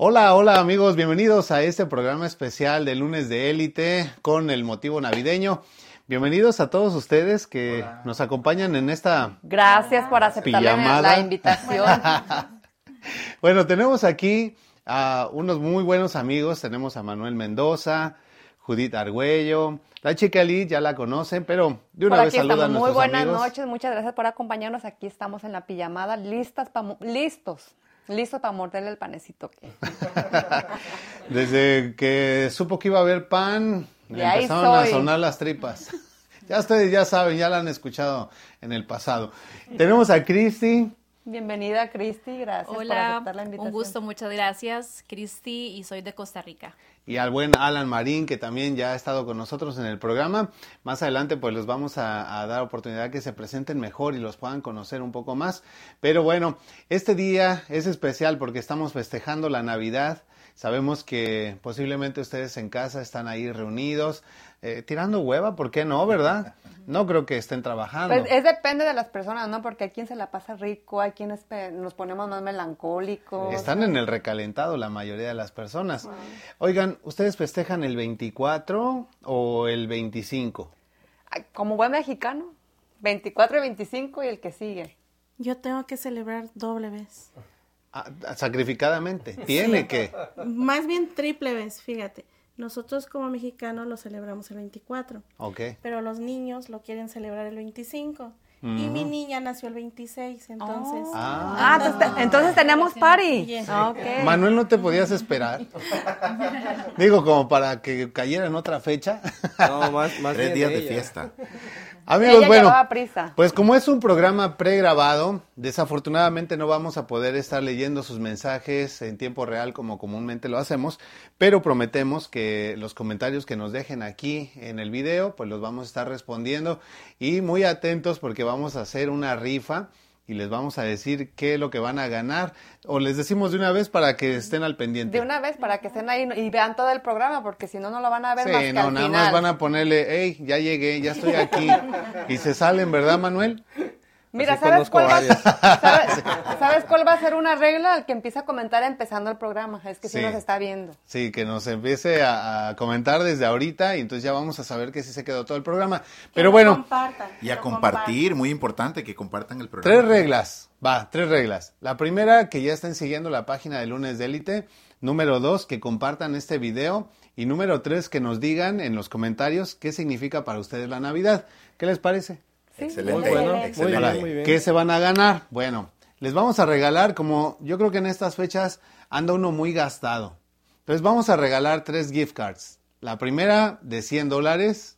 Hola, hola amigos, bienvenidos a este programa especial de lunes de élite con el motivo navideño. Bienvenidos a todos ustedes que nos acompañan en esta Gracias por aceptar la, invitación. Bueno, tenemos aquí a unos muy buenos amigos. Tenemos a Manuel Mendoza, Judith Argüello, la chica Lee, ya la conocen, pero de una por vez aquí saluda a estamos. Muy nuestros buenas amigos. noches, muchas gracias por acompañarnos. Aquí estamos en la pijamada, listas pa listos, listos para morderle el panecito. que- Desde que supo que iba a haber pan, le empezaron a sonar las tripas. Ya ustedes ya saben, ya la han escuchado en el pasado. Tenemos a Cristi. Bienvenida, Cristi, gracias por aceptar la invitación. un gusto, muchas gracias. Cristi y soy de Costa Rica. Y al buen Alan Marín, que también ya ha estado con nosotros en el programa. Más adelante, pues les vamos a, a dar oportunidad que se presenten mejor y los puedan conocer un poco más. Pero bueno, este día es especial porque estamos festejando la Navidad. Sabemos que posiblemente ustedes en casa están ahí reunidos, eh, tirando hueva, ¿por qué no, verdad? No creo que estén trabajando. Pues es depende de las personas, ¿no? Porque hay quien se la pasa rico, hay quienes nos ponemos más melancólicos. Están en el recalentado la mayoría de las personas. Oigan, ¿ustedes festejan el 24 o el 25? Ay, Como buen mexicano, 24 y 25 y el que sigue. Yo tengo que celebrar doble vez. Sacrificadamente. Tiene que. Más bien triple vez, fíjate. Nosotros como mexicanos lo celebramos el 24, Ok. pero los niños lo quieren celebrar el 25. Y mi niña nació el 26, entonces... Ah. Ah, entonces, te- entonces tenemos party. Yes. Manuel, ¿no te podías esperar? Digo, como para que cayera en otra fecha. No, más, más Tres bien días de ella. fiesta. Amigos, Ella bueno, prisa. pues como es un programa pregrabado, desafortunadamente no vamos a poder estar leyendo sus mensajes en tiempo real como comúnmente lo hacemos, pero prometemos que los comentarios que nos dejen aquí en el video, pues los vamos a estar respondiendo y muy atentos porque vamos a hacer una rifa y les vamos a decir qué es lo que van a ganar o les decimos de una vez para que estén al pendiente. De una vez para que estén ahí y vean todo el programa, porque si no, no lo van a ver más Sí, que no, al nada final. más van a ponerle, hey, ya llegué, ya estoy aquí. y se salen, ¿verdad, Manuel? Mira, Así ¿sabes cuál, va. ¿sabes, sabes cuál va a ser una regla? El que empieza a comentar empezando el programa. Es que sí, Sí. nos está viendo. Sí, que nos empiece a, a comentar desde ahorita y entonces ya vamos a saber que sí se quedó todo el programa. Pero lo bueno, compartan, Y que a compartir, muy importante que compartan el programa. tres reglas, va, tres reglas. La primera, que ya estén siguiendo la página de Lunes de Élite. Número dos, que compartan este video. Y número tres, que nos digan en los comentarios qué significa para ustedes la Navidad. ¿Qué les parece? Excelente, Muy bueno, muy excelente. bien, muy bien. ¿Qué se van a ganar? Bueno, les vamos a regalar, como yo creo que en estas fechas anda uno muy gastado. Entonces vamos a regalar tres gift cards. La primera de 100 dólares,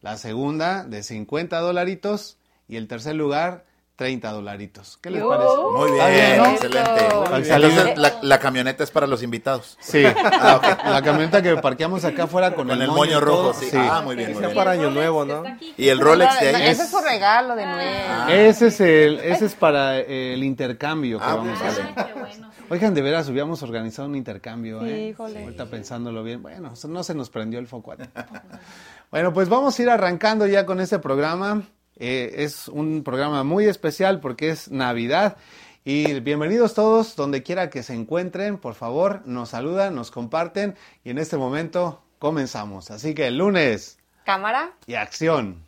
la segunda de 50 dolaritos y el tercer lugar 30 dolaritos. ¿Qué les ¡Yo! parece? Muy ¿Está bien, bien, no? excelente. Entonces, la, la camioneta es para los invitados. Sí, la camioneta que parqueamos acá afuera con, Con el moño rojo, sí. Ah, muy bien, muy bien. para Año Nuevo, ¿no? Y el Rolex de ahí Ese es su regalo de nuevo. Ese es el, ese es para el intercambio que Ah, vamos a hacer. bueno. Oigan, de veras hubiéramos organizado un intercambio, ¿eh? Híjole. Ahorita pensándolo bien. Bueno, no se nos prendió el foco. bueno, pues vamos a ir arrancando ya con este programa. Eh, es un programa muy especial porque es Navidad. Y bienvenidos todos, donde quiera que se encuentren, por favor, nos saludan, nos comparten y en este momento comenzamos. Así que el lunes Cámara. y acción.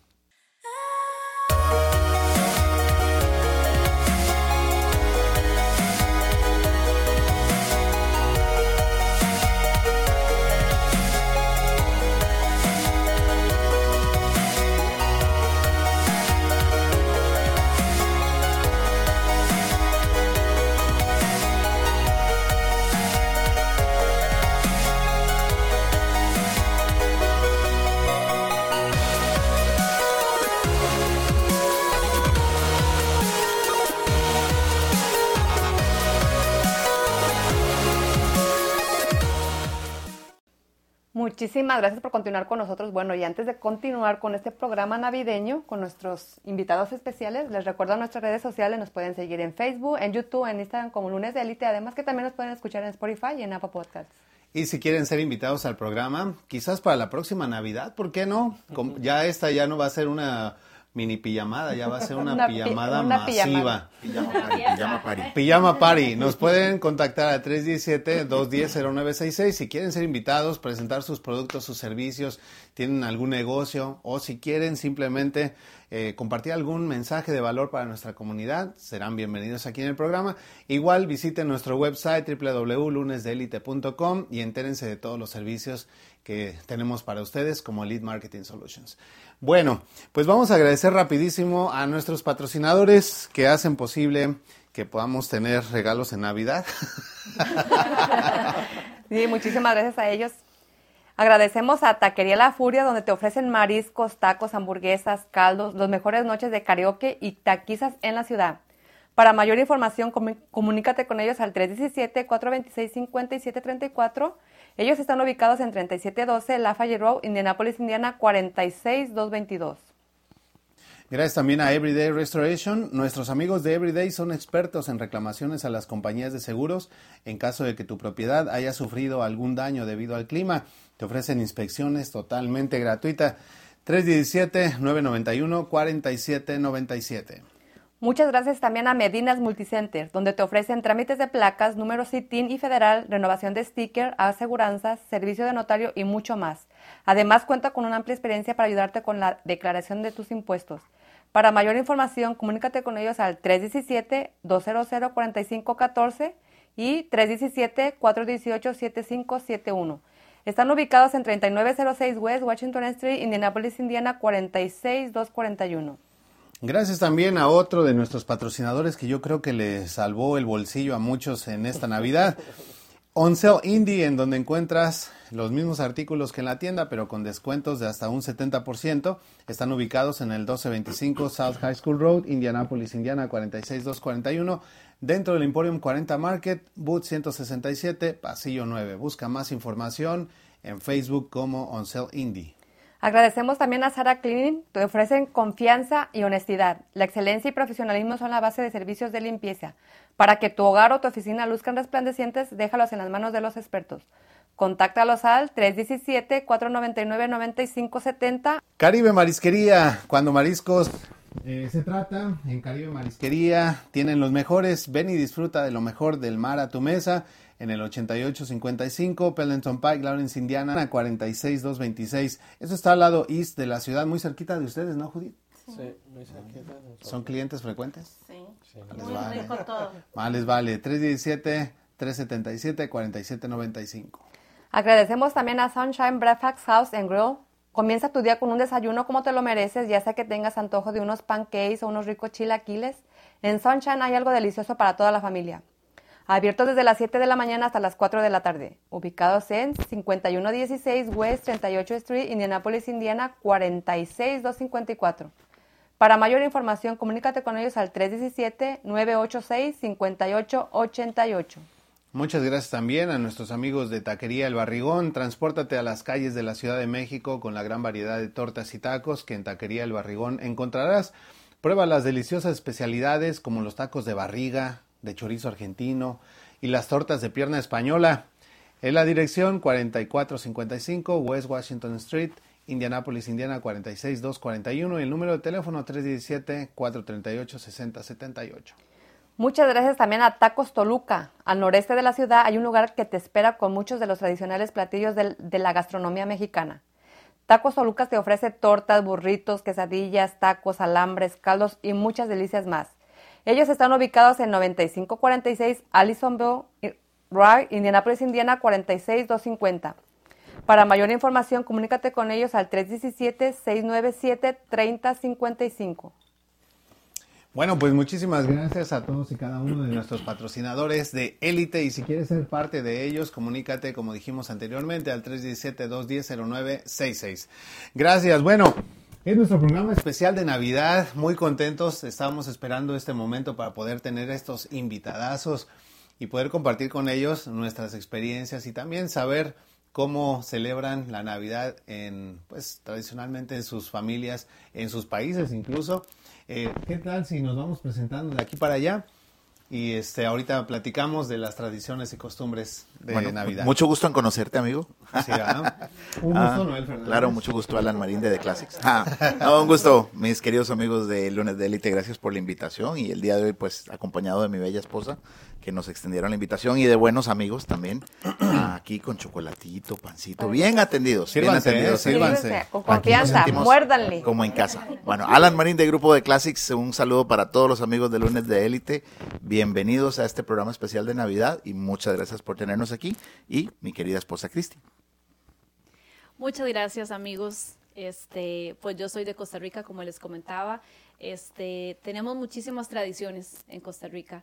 Muchísimas gracias por continuar con nosotros. Bueno, y antes de continuar con este programa navideño, con nuestros invitados especiales, les recuerdo nuestras redes sociales, nos pueden seguir en Facebook, en YouTube, en Instagram como Lunes de Élite, además que también nos pueden escuchar en Spotify y en Apple Podcasts. Y si quieren ser invitados al programa, quizás para la próxima Navidad, ¿por qué no? Ya esta ya no va a ser una mini pijamada, ya va a ser una, Una pi- pijamada una masiva. Pijama party, pijama party. Pijama Party. Nos pueden contactar a 317-210-0966 si quieren ser invitados, presentar sus productos, sus servicios, tienen algún negocio o si quieren simplemente eh, compartir algún mensaje de valor para nuestra comunidad, serán bienvenidos aquí en el programa. Igual visiten nuestro website www.lunesdelite.com y entérense de todos los servicios que tenemos para ustedes como Lead Marketing Solutions. Bueno, pues vamos a agradecer rapidísimo a nuestros patrocinadores que hacen posible que podamos tener regalos en Navidad. Sí, muchísimas gracias a ellos. Agradecemos a Taquería La Furia, donde te ofrecen mariscos, tacos, hamburguesas, caldos, las mejores noches de karaoke y taquizas en la ciudad. Para mayor información, comu- comunícate con ellos al 317-426-5734. Ellos están ubicados en 3712 Lafayette Road, Indianapolis, Indiana, 46222. Gracias también a Everyday Restoration. Nuestros amigos de Everyday son expertos en reclamaciones a las compañías de seguros en caso de que tu propiedad haya sufrido algún daño debido al clima. Te ofrecen inspecciones totalmente gratuitas. 317-991-4797. Muchas gracias también a Medinas Multicenter, donde te ofrecen trámites de placas, números CITIN y federal, renovación de sticker, aseguranzas, servicio de notario y mucho más. Además, cuenta con una amplia experiencia para ayudarte con la declaración de tus impuestos. Para mayor información, comunícate con ellos al 317-200-4514 y 317-418-7571. Están ubicados en 3906 West Washington Street, Indianapolis, Indiana, 46241. Gracias también a otro de nuestros patrocinadores que yo creo que le salvó el bolsillo a muchos en esta Navidad. On Sale Indie, en donde encuentras los mismos artículos que en la tienda, pero con descuentos de hasta un 70%. Están ubicados en el 1225 South High School Road, Indianapolis, Indiana, 46241, dentro del Emporium 40 Market, Boot 167, Pasillo 9. Busca más información en Facebook como On Sale Indie. Agradecemos también a Sara Cleaning, te ofrecen confianza y honestidad. La excelencia y profesionalismo son la base de servicios de limpieza. Para que tu hogar o tu oficina luzcan resplandecientes, déjalos en las manos de los expertos. Contáctalos al 317-499-9570. Caribe Marisquería, cuando mariscos eh, se trata, en Caribe Marisquería tienen los mejores, ven y disfruta de lo mejor del mar a tu mesa en el 8855 Pellenton Pike, Lawrence, Indiana, 46226. Eso está al lado east de la ciudad, muy cerquita de ustedes, ¿no, Judith? Sí, muy cerquita. ¿Son clientes frecuentes? Sí. Les Muy vale. rico todo. Más les vale, 317-377-4795. Agradecemos también a Sunshine Breakfast House and Grill. Comienza tu día con un desayuno como te lo mereces, ya sea que tengas antojo de unos pancakes o unos ricos chilaquiles. En Sunshine hay algo delicioso para toda la familia. Abiertos desde las 7 de la mañana hasta las 4 de la tarde. Ubicados en 5116 West 38 Street, Indianapolis, Indiana, 46254. Para mayor información, comunícate con ellos al 317-986-5888. Muchas gracias también a nuestros amigos de Taquería El Barrigón. Transpórtate a las calles de la Ciudad de México con la gran variedad de tortas y tacos que en Taquería El Barrigón encontrarás. Prueba las deliciosas especialidades como los tacos de barriga, de chorizo argentino y las tortas de pierna española. En la dirección 4455 West Washington Street, Indianapolis, Indiana 46241 y el número de teléfono 317-438-6078. Muchas gracias también a Tacos Toluca. Al noreste de la ciudad hay un lugar que te espera con muchos de los tradicionales platillos de, la gastronomía mexicana. Tacos Toluca te ofrece tortas, burritos, quesadillas, tacos, alambres, caldos y muchas delicias más. Ellos están ubicados en 9546 Allisonville Drive, Indianapolis, Indiana 46250. Para mayor información, comunícate con ellos al 317-697-3055. Bueno, pues muchísimas gracias a todos y cada uno de nuestros patrocinadores de élite y si quieres ser parte de ellos, comunícate como dijimos anteriormente al 317-210-0966. Gracias. Bueno, es nuestro programa especial de Navidad. Muy contentos. Estábamos esperando este momento para poder tener estos invitadazos y poder compartir con ellos nuestras experiencias y también saber cómo celebran la Navidad en, pues, tradicionalmente en sus familias, en sus países incluso. Eh, ¿Qué tal si nos vamos presentando de aquí para allá? Y este, ahorita platicamos de las tradiciones y costumbres de Bueno, Navidad. Mucho gusto en conocerte, amigo. Sí, ¿verdad? Un gusto, Ah, Noel Fernández. Claro, mucho gusto, Alan Marín de The Classics. Ah, no, un gusto, mis queridos amigos de Lunes de Élite, gracias por la invitación y el día de hoy, pues, acompañado de mi bella esposa, que nos extendieron la invitación y de buenos amigos también, ah, aquí con chocolatito, pancito, bien atendidos, bien atendidos. eh, sírvanse. Sírvanse, Con confianza, muérdanle. Como en casa. Bueno, Alan Marín de Grupo de Classics, un saludo para todos los amigos de Lunes de Élite. Bienvenidos a este programa especial de Navidad y muchas gracias por tenernos aquí. Y mi querida esposa Cristi. Muchas gracias, amigos. Este, pues yo soy de Costa Rica, como les comentaba. Este, tenemos muchísimas tradiciones en Costa Rica.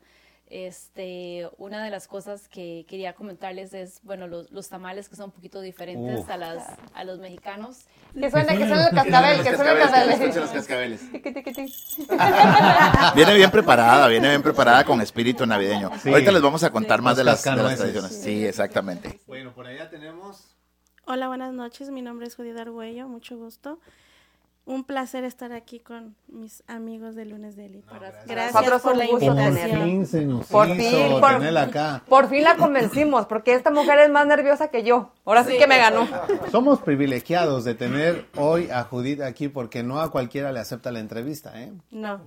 Este, una de las cosas que quería comentarles es, bueno, los, los tamales que son un poquito diferentes Uf. a, las, a los mexicanos. Que suene, que suene el cascabel, que el cascabel. cascabeles. Viene bien preparada, viene bien preparada con espíritu navideño. Sí. Ahorita les vamos a contar más Los de las, de las tradiciones. Sí, exactamente. Bueno, por allá tenemos... Hola, buenas noches. Mi nombre es Judith Argüello. Mucho gusto. Un placer estar aquí con mis amigos de Lunes de Élite. gracias Nosotros por un la gusto Por tenerla. invitación. fin se nos Por hizo fin, por- tenerla acá. Por fin la convencimos, porque esta mujer es más nerviosa que yo. Ahora sí que me ganó. Somos privilegiados de tener hoy a Judith aquí porque no a cualquiera le acepta la entrevista, ¿eh? No.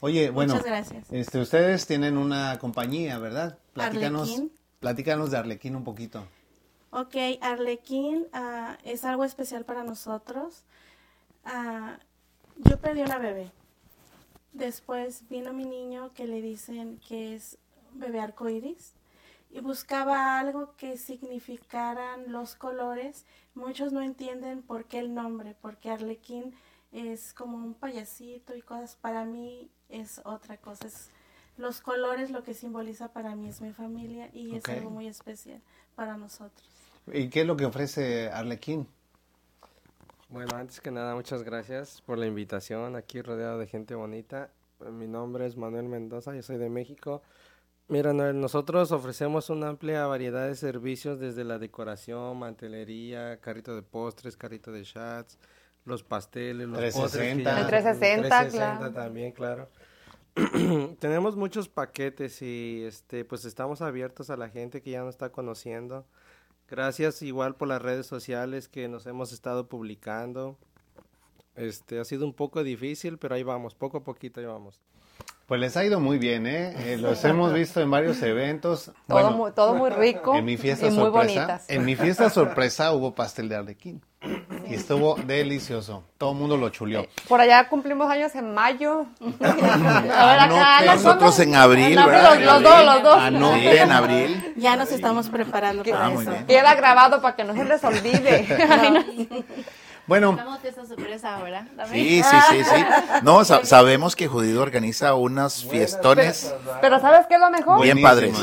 Oye, bueno, Muchas gracias. este, ustedes tienen una compañía, ¿verdad? Platícanos, Arlequín. platícanos de Arlequín un poquito. Ok, Arlequín ah, es algo especial para nosotros. Ah, yo perdí una bebé. Después vino mi niño que le dicen que es bebé arcoíris y buscaba algo que significaran los colores. Muchos no entienden por qué el nombre, porque Arlequín es como un payasito y cosas. Para mí es otra cosa. Es los colores lo que simboliza para mí es mi familia y es algo muy especial para nosotros. ¿Y qué es lo que ofrece Arlequín? Bueno, antes que nada, muchas gracias por la invitación aquí rodeado de gente bonita. Mi nombre es Manuel Mendoza, yo soy de México. Mira, nosotros ofrecemos una amplia variedad de servicios desde la decoración, mantelería, carrito de postres, carrito de chats, los pasteles, los postres. que 360. ya- El 360, 360 claro. también, claro. Tenemos muchos paquetes y este pues estamos abiertos a la gente que ya nos está conociendo. Gracias igual por las redes sociales que nos hemos estado publicando. Este ha sido un poco difícil, pero ahí vamos, poco a poquito ahí vamos. Pues les ha ido muy bien, ¿eh? Eh, los hemos visto en varios eventos. Todo, Bueno, muy, todo muy rico en mi fiesta y muy sorpresa, bonitas. en mi fiesta sorpresa hubo pastel de Arlequín y estuvo delicioso. Todo el mundo lo chuleó. Por allá cumplimos años en mayo. A ver, Anote. acá, ¿no? Nosotros en abril, En abril, los, los dos, los dos. Anote. En abril. Ya nos estamos preparando para Ah, muy eso. bien. Queda grabado para que no se les olvide. Bueno, Estamos de esa sorpresa ahora. también. Sí, sí, sí, sí. No, sa- sabemos que Judith organiza unas fiestones Pero ¿sabes qué es lo mejor? bien padres.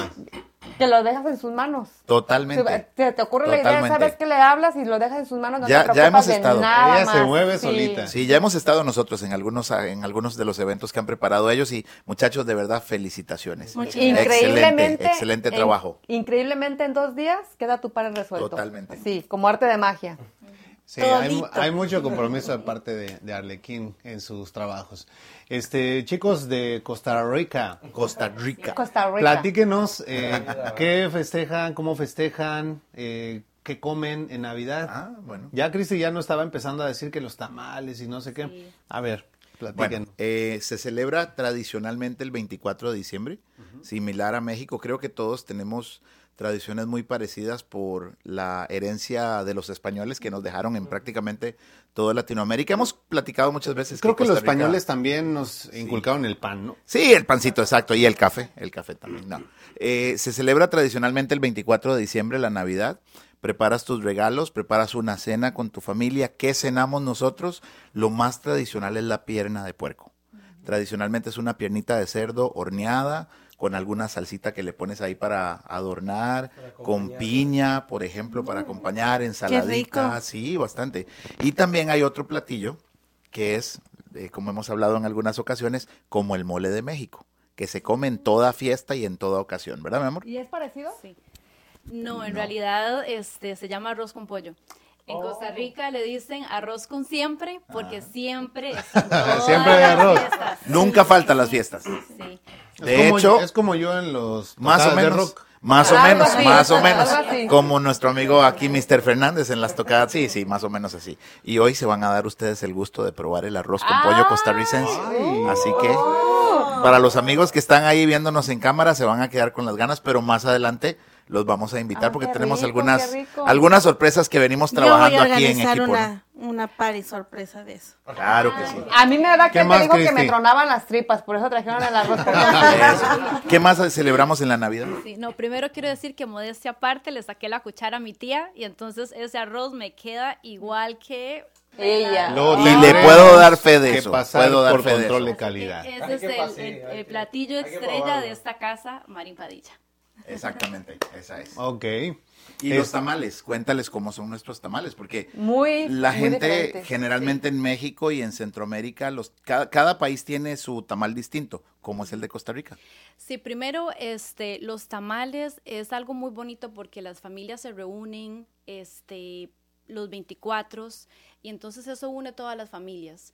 Que lo dejas en sus manos. Totalmente. Te ocurre la idea, sabes que le hablas y lo dejas en sus manos, no Ya- te ya preocupas hemos de estado. nada Ella se mueve Sí. solita. Sí, ya hemos estado nosotros en algunos en algunos de los eventos que han preparado ellos y muchachos, de verdad, felicitaciones. Increíblemente. Excelente, excelente en- trabajo. increíblemente en dos días queda tu par resuelto. Totalmente. Sí, como arte de magia. Sí, hay, hay mucho compromiso de parte de, de Arlequín en sus trabajos. Este, chicos de Costa Rica, Costa Rica. Costa Rica. platíquenos eh, qué festejan, cómo festejan, eh, qué comen en Navidad. Ah, bueno. Ya Cristi ya no estaba empezando a decir que los tamales y no sé qué. Sí. A ver, Bueno, platíquenos. eh, se celebra tradicionalmente el 24 de diciembre, similar a México. Creo que todos tenemos tradiciones muy parecidas por la herencia de los españoles que nos dejaron en prácticamente toda Latinoamérica. Hemos platicado muchas veces. Creo que los Rica- españoles también nos inculcaron el pan, ¿no? Sí, el pancito, exacto, y el café, el café también, no. Eh, se celebra tradicionalmente el 24 de diciembre, la Navidad. Preparas tus regalos, preparas una cena con tu familia. ¿Qué cenamos nosotros? Lo más tradicional es la pierna de puerco. Tradicionalmente es una piernita de cerdo horneada con alguna salsita que le pones ahí para adornar, con piña, por ejemplo, para acompañar, ensaladita, sí, bastante. Y también hay otro platillo que es, eh, como hemos hablado en algunas ocasiones, como el mole de México, que se come en toda fiesta y en toda ocasión, ¿verdad, mi amor? ¿Y es parecido? Sí. No, en realidad este, se llama arroz con pollo. En Costa Rica le dicen arroz con siempre porque Ah. siempre Siempre hay arroz. fiestas. Nunca faltan las fiestas. Sí. De es hecho, es como yo en los Más o de menos. rock. Más o menos, así, más o menos. Como nuestro amigo aquí, Mr. Fernández, en las tocadas. Sí, sí, más o menos así. Y hoy se van a dar ustedes el gusto de probar el arroz con pollo costarricense. Así que, para los amigos que están ahí viéndonos en cámara, se van a quedar con las ganas, pero más adelante los vamos a invitar Ah, porque tenemos rico, algunas, algunas sorpresas que venimos Yo voy trabajando a aquí en equipo. una, una party sorpresa de eso. Claro que sí. A mí me da ¿Qué que más, te digo que me tronaban las tripas, por eso trajeron el arroz. ¿Qué más celebramos en la Navidad? Sí, no, primero quiero decir que modestia aparte, le saqué la cuchara a mi tía y entonces ese arroz me queda igual que ella. Lo Y le puedo dar fe de eso, puedo dar por fe de control eso. de calidad. Ese es que el, platillo estrella de esta casa, Marín Padilla. Exactamente, esa es. Ok. Y Es- los tamales, cuéntales cómo son nuestros tamales, porque Muy, la muy gente diferentes. generalmente en México y en Centroamérica, los, cada, cada país tiene su tamal distinto, como es el de Costa Rica. Sí, primero, este, los tamales es algo muy bonito porque las familias se reúnen, este, los 24 y entonces eso une todas las familias.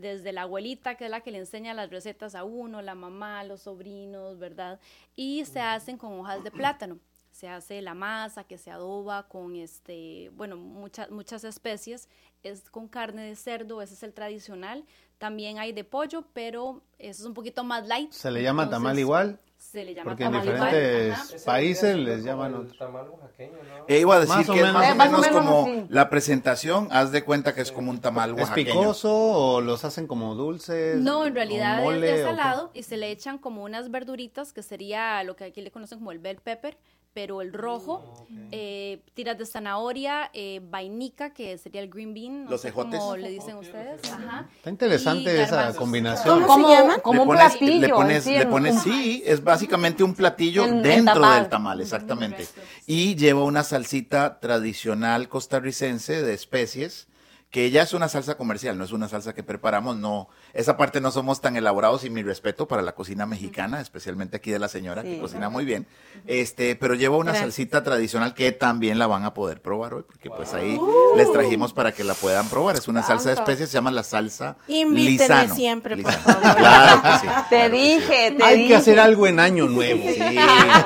Desde la abuelita, que es la que le enseña las recetas a uno, la mamá, los sobrinos, ¿verdad? Y se hacen con hojas de plátano. Se hace la masa que se adoba con, este, bueno, muchas, muchas especies. Es con carne de cerdo, ese es el tradicional. También hay de pollo, pero eso es un poquito más light. ¿Se le llama tamal Entonces, igual? Se le llama Porque en tamal diferentes países les es llaman otro. tamal oaxaqueño, ¿no? E iba a decir Más que es menos. más Eh, o más o menos como la presentación, haz de cuenta que es como un tamal ¿Es oaxaqueño. picoso o los hacen como dulces? No, en ¿O realidad es- mole, es, salado y se le echan como unas verduritas que sería lo que aquí le conocen como el bell pepper, pero el rojo, eh, tiras de zanahoria, eh, vainica, que sería el green bean, no Los sé ejotes. cómo le dicen ustedes. Ajá. Está interesante y esa combinación. Como, se llaman? como un le pones, platillo. le pones, sí, le pones- un- sí, es básicamente un platillo En- en dentro tamal. del tamal, exactamente. Y lleva una salsita tradicional costarricense de especies, que ya es una salsa comercial, no es una salsa que preparamos, no, esa parte no somos tan elaborados y mi respeto para la cocina mexicana, especialmente aquí de la señora que cocina muy bien, este, pero lleva una Gracias. salsita tradicional que también la van a poder probar hoy, porque pues ahí Uh. les trajimos para que la puedan probar, es una salsa de especies, se llama la salsa Invítenme lisano. siempre, por favor. Claro que sí. Te claro que sí. dije, te Hay dije. que hacer algo en año nuevo. Sí,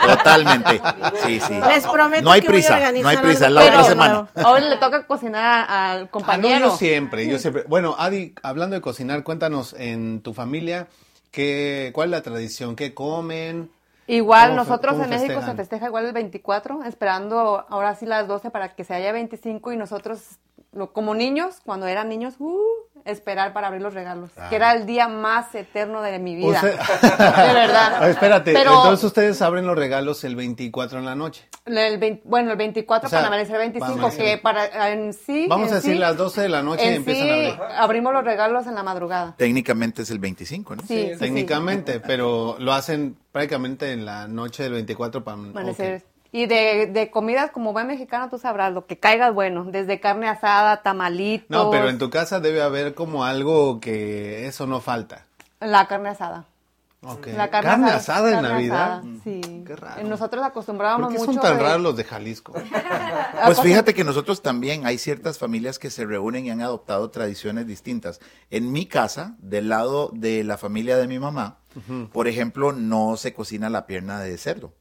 totalmente. Sí, sí. Les prometo No hay que voy a prisa, organizar no hay prisa, la otra semana. Ahora le toca cocinar al Ah, yo siempre, yo siempre. Bueno, Adi, hablando de cocinar, cuéntanos en tu familia qué, cuál es la tradición, qué comen. Igual ¿Cómo fe- nosotros en México se festeja igual el 24, esperando ahora sí las 12 para que se haya 25 y nosotros lo- como niños, cuando eran niños, uh, esperar para abrir los regalos, que era el día más eterno de mi vida. Usted- de verdad. Ah, espérate, Pero entonces ustedes abren los regalos el 24 en la noche. el 20 bueno, el 24 O sea, para amanecer 25, para amanecer. que para en sí Vamos en a decir sí- las 12 de la noche y empiezan sí, a abrir. abrimos los regalos en la madrugada. Técnicamente es el 25, ¿no? Sí, sí, sí. Técnicamente, pero lo hacen prácticamente en la noche del 24 para Amanecer. ok. Y de, de comidas como buen mexicano, tú sabrás, lo que caiga es bueno, desde carne asada, tamalitos. No, pero en tu casa debe haber como algo que eso no falta. La carne asada. Ok. La carne, carne asada en carne Navidad. asada, Sí. Qué raro. Nosotros ¿Por acostumbrábamos qué mucho. son tan de- raros los de Jalisco? Pues fíjate que nosotros también hay ciertas familias que se reúnen y han adoptado tradiciones distintas. En mi casa, del lado de la familia de mi mamá, por ejemplo, no se cocina la pierna de cerdo,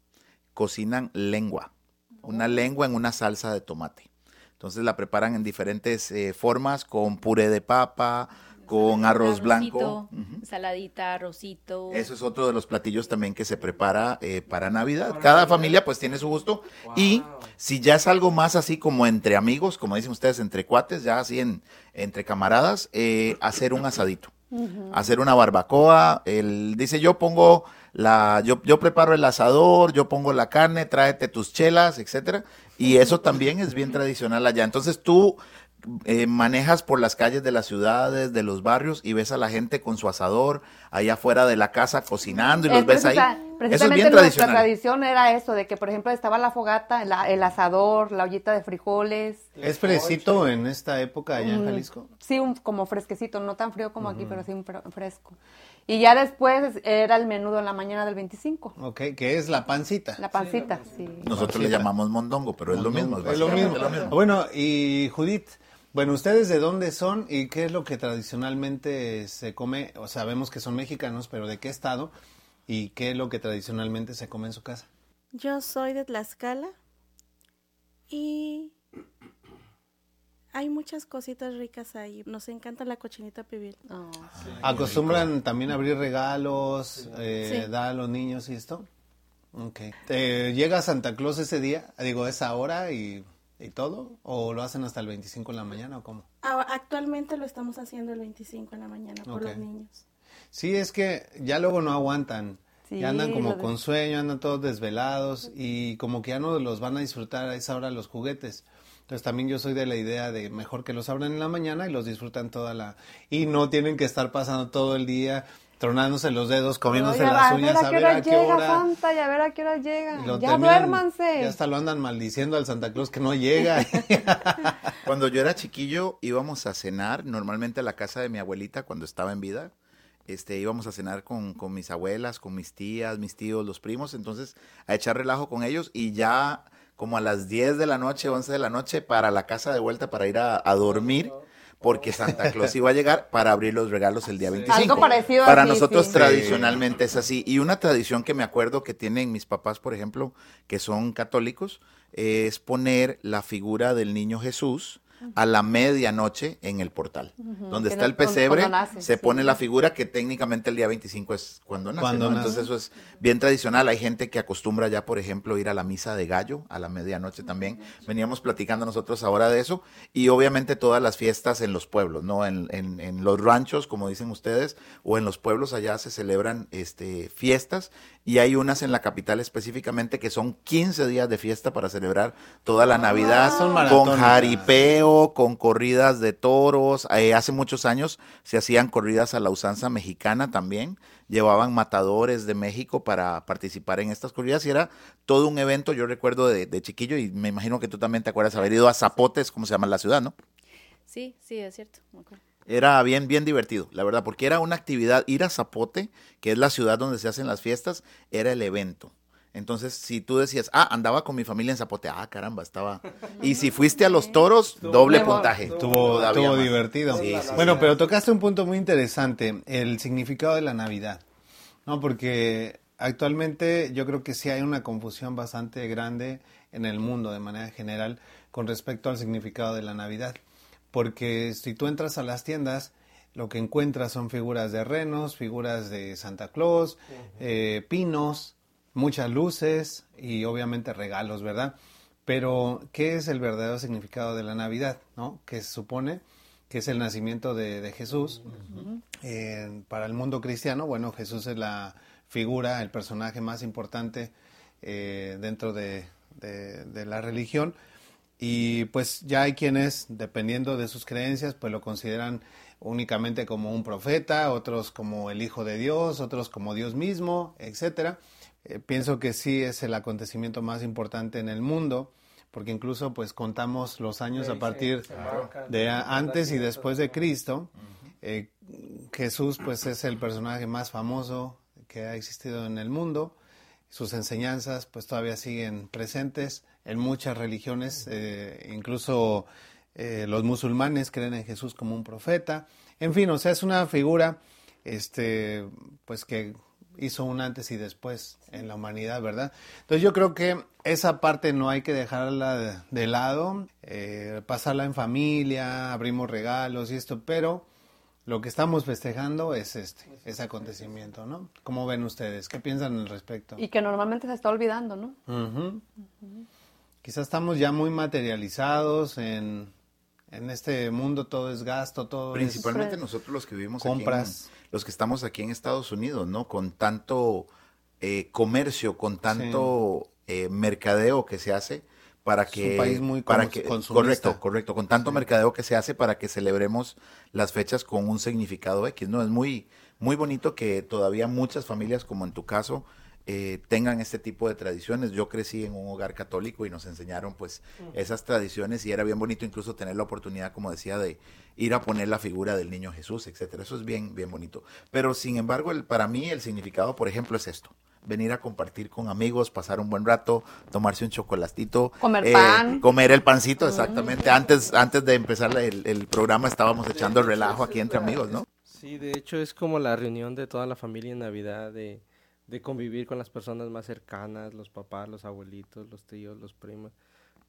cocinan lengua, una lengua en una salsa de tomate. Entonces la preparan en diferentes eh, formas, con puré de papa, con arroz blanco. Saladita, arrocito. Eso es otro de los platillos también que se prepara eh, para Navidad. Cada familia pues tiene su gusto. Y si ya es algo más así como entre amigos, como dicen ustedes, entre cuates, ya así en, entre camaradas, eh, hacer un asadito. Hacer una barbacoa. El, dice yo pongo la, yo, yo preparo el asador, yo pongo la carne, tráete tus chelas, etcétera. Y eso también es bien tradicional allá. Entonces tú eh, manejas por las calles de las ciudades, de los barrios y ves a la gente con su asador allá afuera de la casa cocinando y los ves ahí. sea, Eso es precisamente bien nuestra tradición era eso, de que por ejemplo estaba la fogata, la- el asador, la ollita de frijoles. ¿Es fresito en esta época allá Mm. en Jalisco? Sí, un, como fresquecito, no tan frío como aquí, pero sí un fre- fresco. Y ya después era el menudo en la mañana del 25. Ok, que es la pancita. La pancita, sí. Nosotros le llamamos mondongo, pero es lo mismo. Es lo mismo. Bueno, y Judith, bueno, ¿ustedes de dónde son y qué es lo que tradicionalmente se come? O sabemos que son mexicanos, pero ¿de qué estado? ¿Y qué es lo que tradicionalmente se come en su casa? Yo soy de Tlaxcala y hay muchas cositas ricas ahí. Nos encanta la cochinita pibil. Oh, ¿Acostumbran también a abrir regalos, eh, Sí. dar a los niños y esto? Ok. Eh, ¿Llega Santa Claus ese día, digo, esa hora y, y todo? ¿O lo hacen hasta el 25 en la mañana o cómo? Ah, Actualmente lo estamos haciendo el 25 en la mañana por los niños. Sí, es que ya luego no aguantan. Sí, ya andan como con sueño, andan todos desvelados y como que ya no los van a disfrutar a esa hora los juguetes. Entonces también yo soy de la idea de mejor que los abran en la mañana y los disfrutan toda la... Y no tienen que estar pasando todo el día tronándose los dedos, comiéndose Oye, las a uñas, ver a qué ver hora a qué llega hora. Santa y a ver a qué hora llega. Ya terminan- duérmanse. Ya hasta lo andan maldiciendo al Santa Claus que no llega. Cuando yo era chiquillo íbamos a cenar, normalmente a la casa de mi abuelita cuando estaba en vida. Este, íbamos a cenar con, con mis abuelas, con mis tías, mis tíos, los primos, entonces a echar relajo con ellos y ya como a las 10 de la noche, 11 de la noche para la casa de vuelta para ir a, a dormir porque Santa Claus iba a llegar para abrir los regalos el día 25. Algo parecido Para así, nosotros sí. tradicionalmente es así. Y una tradición que me acuerdo que tienen mis papás, por ejemplo, que son católicos, es poner la figura del niño Jesús a la medianoche en el portal. Donde Que está no- el pesebre, nace, se sí. pone la figura que técnicamente el día 25 es cuando nace. Cuando ¿no? nace. Entonces eso es bien tradicional. Hay gente que acostumbra ya, por ejemplo, ir a la misa de gallo a la medianoche también. Veníamos platicando nosotros ahora de eso. Y obviamente todas las fiestas en los pueblos, ¿no? En, en- en los ranchos, como dicen ustedes, o en los pueblos allá se celebran este, fiestas. Y hay unas en la capital específicamente que son 15 días de fiesta para celebrar toda la Navidad son con jaripeo, con corridas de toros. Eh, hace muchos años se hacían corridas a la usanza mexicana también. Llevaban matadores de México para participar en estas corridas y era todo un evento. Yo recuerdo de, de chiquillo y me imagino que tú también te acuerdas haber ido a Zapotes, como se llama la ciudad, ¿no? Sí, sí, es cierto. me acuerdo. Era bien, bien divertido, la verdad, porque era una actividad, ir a Zapote, que es la ciudad donde se hacen las fiestas, era el evento. Entonces, si tú decías, ah, andaba con mi familia en Zapote, ah, caramba, estaba. Y si fuiste a los toros, doble puntaje. Estuvo, estuvo divertido. Sí, sí, bueno, sí. pero tocaste un punto muy interesante, el significado de la Navidad. No, porque actualmente yo creo que sí hay una confusión bastante grande en el mundo de manera general con respecto al significado de la Navidad. Porque si tú entras a las tiendas, lo que encuentras son figuras de renos, figuras de Santa Claus, eh, pinos, muchas luces y obviamente regalos, ¿verdad? Pero, ¿qué es el verdadero significado de la Navidad? ¿no? Que se supone que es el nacimiento de, de Jesús. Eh, para el mundo cristiano, bueno, Jesús es la figura, el personaje más importante eh, dentro de, de- de la religión. Y pues ya hay quienes, dependiendo de sus creencias, pues lo consideran únicamente como un profeta, otros como el Hijo de Dios, otros como Dios mismo, etcétera. Eh, pienso que sí es el acontecimiento más importante en el mundo, porque incluso pues contamos los años a partir de antes y después de Cristo. Eh, Jesús pues es el personaje más famoso que ha existido en el mundo. Sus enseñanzas pues todavía siguen presentes en muchas religiones, eh, incluso eh, los musulmanes creen en Jesús como un profeta. En fin, o sea, es una figura este pues que hizo un antes y después en la humanidad, ¿verdad? Entonces yo creo que esa parte no hay que dejarla de, de lado, eh, pasarla en familia, abrimos regalos y esto, pero lo que estamos festejando es este, ese acontecimiento, ¿no? ¿Cómo ven ustedes? ¿Qué piensan al respecto? Y que normalmente se está olvidando, ¿no? Ujú. Quizás estamos ya muy materializados en, en este mundo, todo es gasto, todo Principalmente nosotros los que vivimos Compras. aquí, en- los que estamos aquí en Estados Unidos, ¿no? Con tanto eh, comercio, con tanto eh, mercadeo que se hace para Es que un país muy para que consumista. correcto, correcto, con tanto mercadeo que se hace para que celebremos las fechas con un significado X, ¿no? Es muy muy bonito que todavía muchas familias como en tu caso eh, tengan este tipo de tradiciones. Yo crecí en un hogar católico y nos enseñaron pues esas tradiciones y era bien bonito incluso tener la oportunidad, como decía, de ir a poner la figura del niño Jesús, etcétera. Eso es bien, bien bonito. Pero sin embargo, el, para mí el significado, por ejemplo, es esto venir a compartir con amigos, pasar un buen rato, tomarse un chocolatito, comer pan, comer el pancito, exactamente. Antes, antes de empezar el, el, programa estábamos echando el relajo aquí entre amigos, ¿no? Sí, de hecho es como la reunión de toda la familia en Navidad, de, de convivir con las personas más cercanas, los papás, los abuelitos, los tíos, los primos.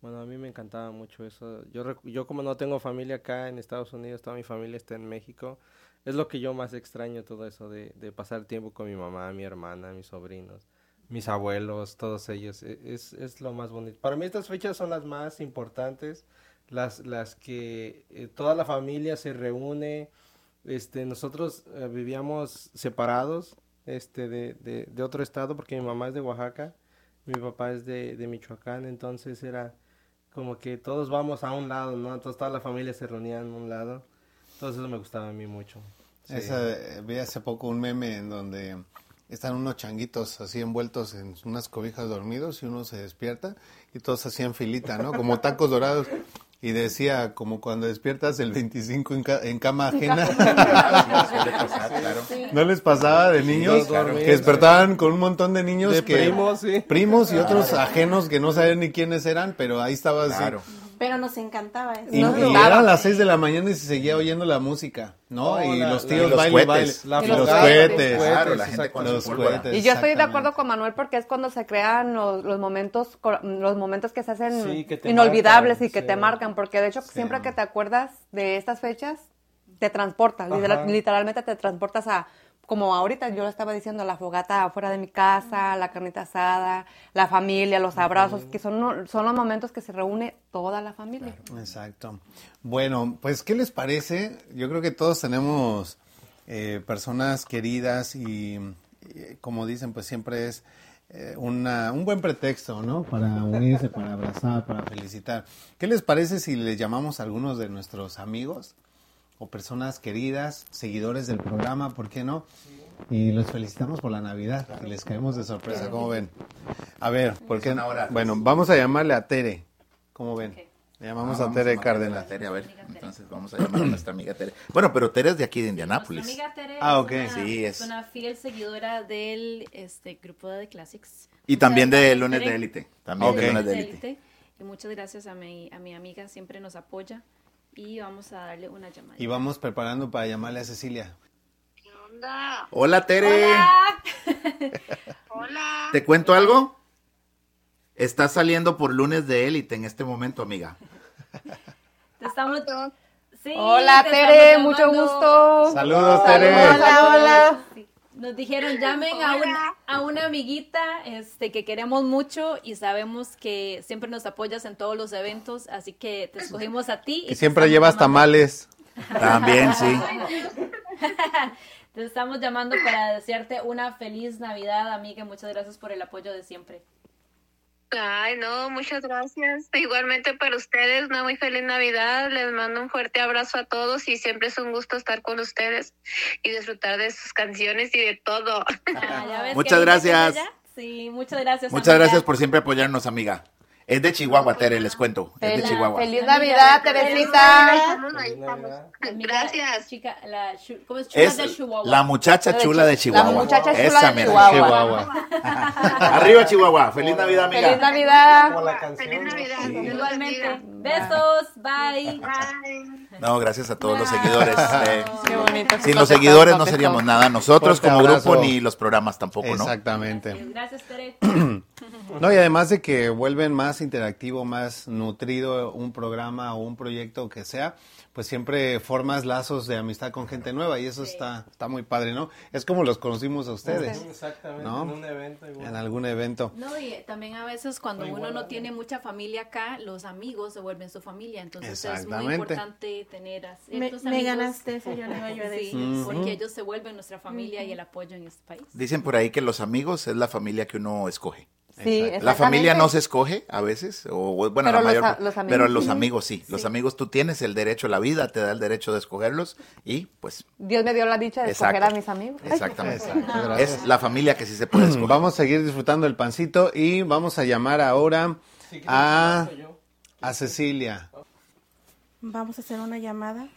Bueno, a mí me encantaba mucho eso. Yo, yo como no tengo familia acá en Estados Unidos, toda mi familia está en México, es lo que yo más extraño todo eso de, de pasar tiempo con mi mamá, mi hermana, mis sobrinos, mis abuelos, todos ellos. E, es, es lo más bonito. Para mí estas fechas son las más importantes, las, las que eh, toda la familia se reúne. Este, nosotros eh, vivíamos separados este, de, de, de, otro estado porque mi mamá es de Oaxaca, mi papá es de, de Michoacán, entonces era como que todos vamos a un lado, ¿no? Entonces toda la familia se reunía en un lado entonces eso me gustaba a mí mucho. vi hace poco un meme en donde están unos changuitos así envueltos en unas cobijas dormidos y uno se despierta y todos hacían filita, ¿no? Como tacos dorados. Y decía, como cuando despiertas el 25 en, en cama ajena. ¿No les pasaba de niños? que despertaban con un montón de niños que... Primos, sí. Primos y otros ajenos que no sabían ni quiénes eran, pero ahí estaba así. Pero nos encantaba eso. Y, eran las 6 de la mañana y se seguía oyendo la música, ¿no? y los tíos los baile, cohetes. baile. los cohetes. Claro, la gente con los cohetes. Y yo estoy de acuerdo con Manuel porque es cuando se crean los, los momentos los momentos que se hacen Sí, que te inolvidables marcan, y que sí. te marcan. Porque de hecho, siempre que te acuerdas de estas fechas, te transporta. literal- Ajá. literalmente te transportas a como ahorita yo lo estaba diciendo, la fogata afuera de mi casa, la carnita asada, la familia, los abrazos, que son, son los momentos que se reúne toda la familia. Exacto. Bueno, pues, ¿qué les parece? Yo creo que todos tenemos eh, personas queridas y, eh, como dicen, pues siempre es eh, una, un buen pretexto, ¿no? Para unirse, para abrazar, para felicitar. ¿Qué les parece si les llamamos a algunos de nuestros amigos o personas queridas, seguidores del programa, ¿por qué no? Y los felicitamos por la Navidad y les caemos de sorpresa, ¿cómo ven? A ver, ¿por qué no? Bueno, vamos a llamarle a Tere, ¿cómo ven? Le llamamos Ah, a Tere llamarle Cárdenas. a Tere, a ver, entonces vamos a llamar a nuestra amiga Tere. Bueno, pero Tere es de aquí de Indianápolis. Nuestra amiga Tere Ah, ok. es, una, Sí, es es- una fiel seguidora del este, grupo de Classics. Y también de gracias, Lunes de Élite. También Ok. de Lunes de de. Élite. Y muchas gracias a mi, a mi amiga, siempre nos apoya. Y vamos a darle una llamada. Y vamos preparando para llamarle a Cecilia. onda? Hola, Tere. Hola. ¿Te cuento algo? Estás saliendo por Lunes de Élite en este momento, amiga. Te estamos... Sí, Hola te Tere, mucho gusto. Saludos, Tere. Hola, hola. Sí. Nos dijeron llamen a una, a una amiguita este, que queremos mucho y sabemos que siempre nos apoyas en todos los eventos, así que te escogimos a ti. y Que siempre llevas llamando- tamales. También, sí. Te estamos llamando para desearte una feliz Navidad, amiga. Muchas gracias por el apoyo de siempre. Ay, no, muchas gracias. Igualmente para ustedes, una muy feliz Navidad. Les mando un fuerte abrazo a todos y siempre es un gusto estar con ustedes y disfrutar de sus canciones y de todo. Ah, ¿ya ves que Muchas gracias. Sí, muchas gracias. Muchas amiga. gracias por siempre apoyarnos, amiga. Es de Chihuahua, Tere, les cuento. Es de Chihuahua. feliz Navidad, Teresita. Gracias. Chica, la, ¿Cómo es? Chula Es de Chihuahua. la muchacha chula de Chihuahua. La muchacha chula Esa de mera. Chihuahua. Arriba, Chihuahua. Feliz Navidad, amiga. Feliz Navidad. Como la canción. Feliz Navidad. Sí. Igualmente. Besos. Bye. Bye. No, gracias a todos los seguidores. eh, Qué bonito. sin los seguidores no seríamos nada. Nosotros como grupo ni los programas tampoco, ¿no? Exactamente. Gracias, Tere. No, y además de que vuelven más interactivo, más nutrido un programa o un proyecto que sea, pues siempre formas lazos de amistad con gente nueva y eso está, está muy padre, ¿no? Es como los conocimos a ustedes Exactamente, ¿No? en un evento igual. en algún evento. No, y también a veces cuando uno no tiene mucha familia acá, los amigos se vuelven su familia. Entonces es muy importante tener a Me, ganaste, eso yo no iba yo a Sí, decir. porque ellos se vuelven nuestra familia y el apoyo en este país. Dicen por ahí que los amigos es la familia que uno escoge. Sí, La familia no se escoge a veces, o bueno, Pero la los mayor, los amigos pero los sí. amigos sí. Los amigos tú tienes el derecho, la vida te da el derecho de escogerlos y pues Dios me dio la dicha de Exacto. escoger a mis amigos. Exactamente. Exacto. Es la familia que sí se puede escoger. Vamos a seguir disfrutando el pancito y vamos a llamar ahora a, a Cecilia. Vamos a hacer una llamada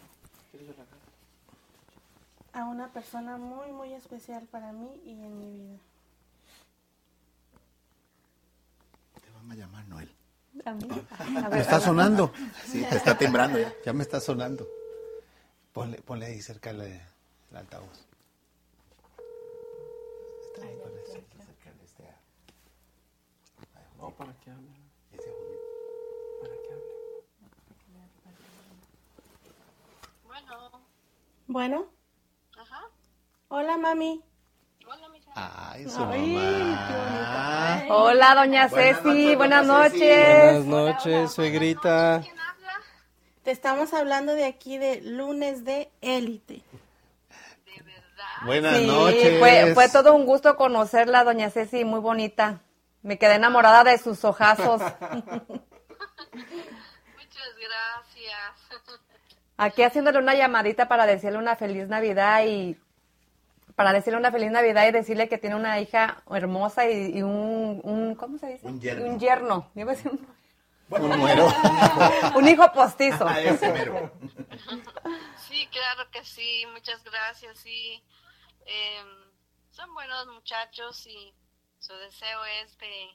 a una persona muy, muy especial para mí y en mi vida. Te van a llamar Noel. A mí. A Me ver, está sonando. Sí, te está timbrando ya. Ya me está sonando. Ponle, ponle ahí cerca el, el altavoz. Está ahí, ponle cerca, cerca de este, No, para que hable. ese bonito. Para que hable. Bueno, Bueno, ajá. hola mami. Ay, su Ay, mamá. Hola, doña Buenas Ceci, noches, buenas doña Ceci. noches. Buenas noches, suegrita. ¿Quién habla? Te estamos hablando de aquí de lunes de élite. De verdad. Buenas Sí, noches. Fue, fue todo un gusto conocerla, doña Ceci, muy bonita. Me quedé enamorada de sus ojazos. Muchas gracias. Aquí haciéndole una llamadita para decirle una feliz Navidad y para decirle una feliz Navidad y decirle que tiene una hija hermosa y, y un, un- ¿cómo se dice? Un yerno. Un yerno. Iba a decir un, Un muero. un hijo postizo. Ah, ese mero. Sí, claro que sí. Muchas gracias. Sí, Em, son buenos muchachos y su deseo es de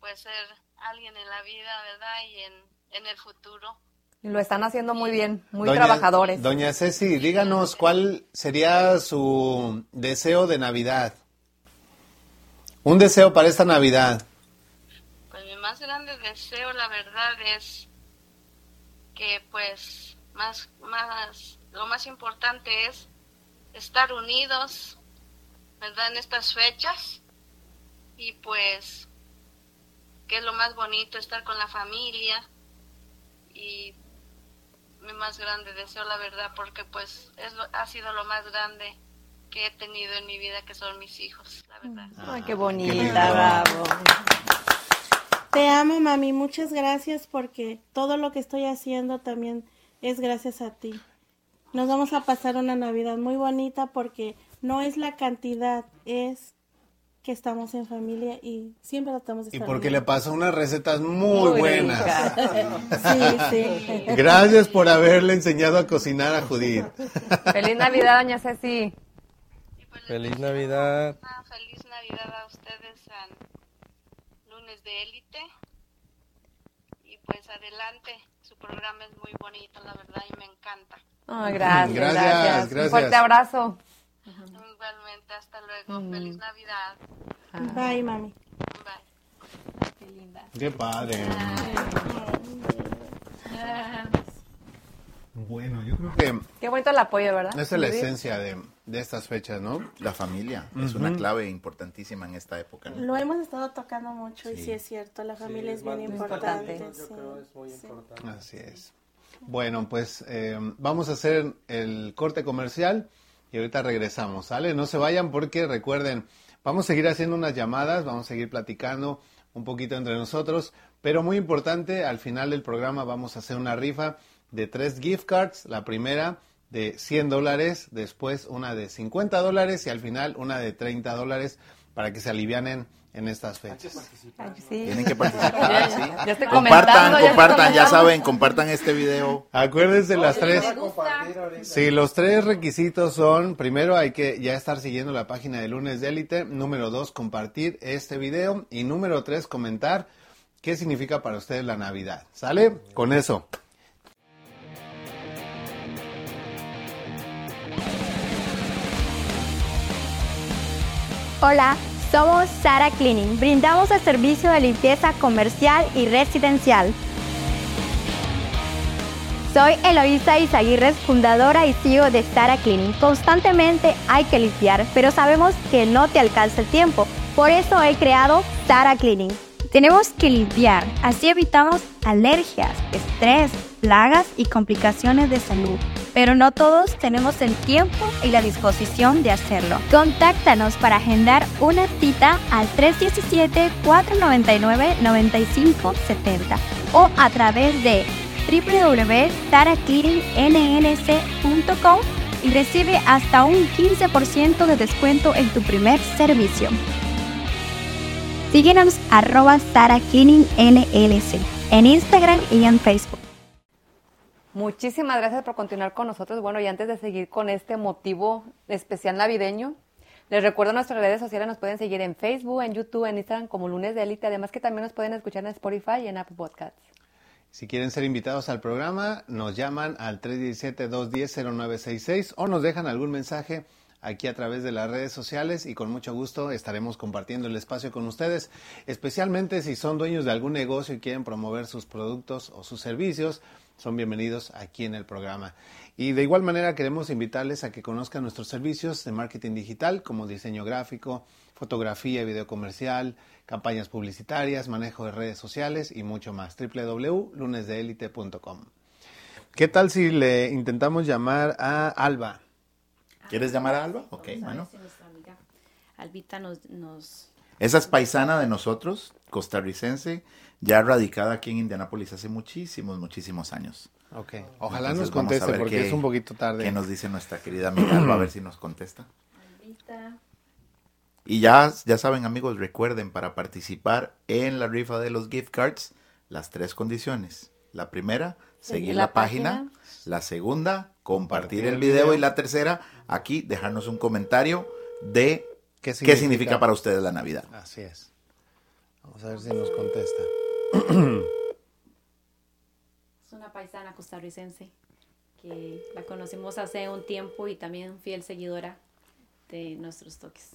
pues ser alguien en la vida, ¿verdad? Y en, en el futuro. Y lo están haciendo muy bien, muy Doña- trabajadores. Doña Ceci, díganos cuál sería su deseo de Navidad. Un deseo para esta Navidad. Pues mi más grande deseo, la verdad, es que pues más, más, lo más importante es estar unidos, ¿verdad? En estas fechas y pues que es lo más bonito estar con la familia y mi más grande deseo, la verdad, porque pues es lo- ha sido lo más grande que he tenido en mi vida, que son mis hijos, la verdad. Ay, qué lindo. bonita, bravo. Te amo, mami. Muchas gracias porque todo lo que estoy haciendo también es gracias a ti. Nos vamos a pasar una Navidad muy bonita porque no es la cantidad, es que estamos en familia y siempre tratamos de Y estar porque bien. le pasó unas recetas muy, Muy buenas. rica. Sí, sí. Gracias por haberle enseñado a cocinar a Judith. Feliz Navidad, doña Ceci. Y pues Feliz Navidad. Una feliz Navidad a ustedes en lunes de élite. Y pues adelante, su programa es muy bonito, la verdad, y me encanta. Ay, gracias, Gracias, gracias. gracias. Un fuerte abrazo. Hasta luego. Feliz Navidad. Bye, mami. Bye. Qué padre. Bueno, yo creo que Qué bonito el apoyo, ¿verdad? esa es la esencia de, de estas fechas, ¿no? La familia es una clave importantísima en esta época. ¿no? Lo hemos estado tocando mucho y Sí. es cierto, la familia es bien importante. Yo sí. creo es muy importante. Así es. Bueno, pues eh, vamos a hacer el corte comercial y ahorita regresamos, ¿sale? No se vayan porque recuerden, vamos a seguir haciendo unas llamadas, vamos a seguir platicando un poquito entre nosotros, pero muy importante, al final del programa vamos a hacer una rifa de tres gift cards, la primera de 100 dólares, después una de 50 dólares y al final una de 30 dólares para que se alivianen en estas fechas. Sí. Tienen que participar, ¿sí? Ya estoy Compartan, comentando, ya estoy compartan, ya saben, compartan este video. Acuérdense las tres. Sí, los tres requisitos son, primero hay que ya estar siguiendo la página de Lunes de Élite, número dos, compartir este video y número tres, comentar qué significa para ustedes la Navidad. ¿Sale? Con eso. Hola, somos Sara Cleaning. Brindamos el servicio de limpieza comercial y residencial. Soy Eloísa Izaguirres, fundadora y CEO de Sara Cleaning. Constantemente hay que limpiar, pero sabemos que no te alcanza el tiempo. Por eso he creado Sara Cleaning. Tenemos que limpiar, así evitamos alergias, estrés, plagas y complicaciones de salud. pero no todos tenemos el tiempo y la disposición de hacerlo. Contáctanos para agendar una cita al 317-499-9570 o a través de www.saracleaningnc.com y recibe hasta un 15% de descuento en tu primer servicio. Síguenos arroba Sara en Instagram y en Facebook. Muchísimas gracias por continuar con nosotros. Bueno, y antes de seguir con este motivo especial navideño, les recuerdo nuestras redes sociales, nos pueden seguir en Facebook, en YouTube, en Instagram como Lunes de Élite, además que también nos pueden escuchar en Spotify y en Apple Podcasts. Si quieren ser invitados al programa, nos llaman al 317-210-0966 o nos dejan algún mensaje aquí a través de las redes sociales y con mucho gusto estaremos compartiendo el espacio con ustedes, especialmente si son dueños de algún negocio y quieren promover sus productos o sus servicios, son bienvenidos aquí en el programa. Y de igual manera queremos invitarles a que conozcan nuestros servicios de marketing digital como diseño gráfico, fotografía y video comercial, campañas publicitarias, manejo de redes sociales y mucho más. www.lunesdeelite.com. ¿Qué tal si le intentamos llamar a Alba? ¿Quieres llamar a Alba? Ok, Vamos a ver bueno. Albita nos, nos... Esa es paisana de nosotros, costarricense, ya radicada aquí en Indianápolis hace muchísimos, muchísimos años. Ok, ojalá Entonces nos conteste porque qué- es un poquito tarde. ¿Qué nos dice nuestra querida amiga? A ver si nos contesta. Albita. Y ya, ya saben amigos, recuerden para participar en la rifa de los gift cards, las tres condiciones. La primera, seguir la, la página. página. La segunda, compartir Compartir el el video. video. Y la tercera, aquí dejarnos un comentario de ¿Qué significa para ustedes la Navidad. Así es. Vamos a ver si nos contesta. Es una paisana costarricense que la conocimos hace un tiempo y también fiel seguidora de nuestros toques.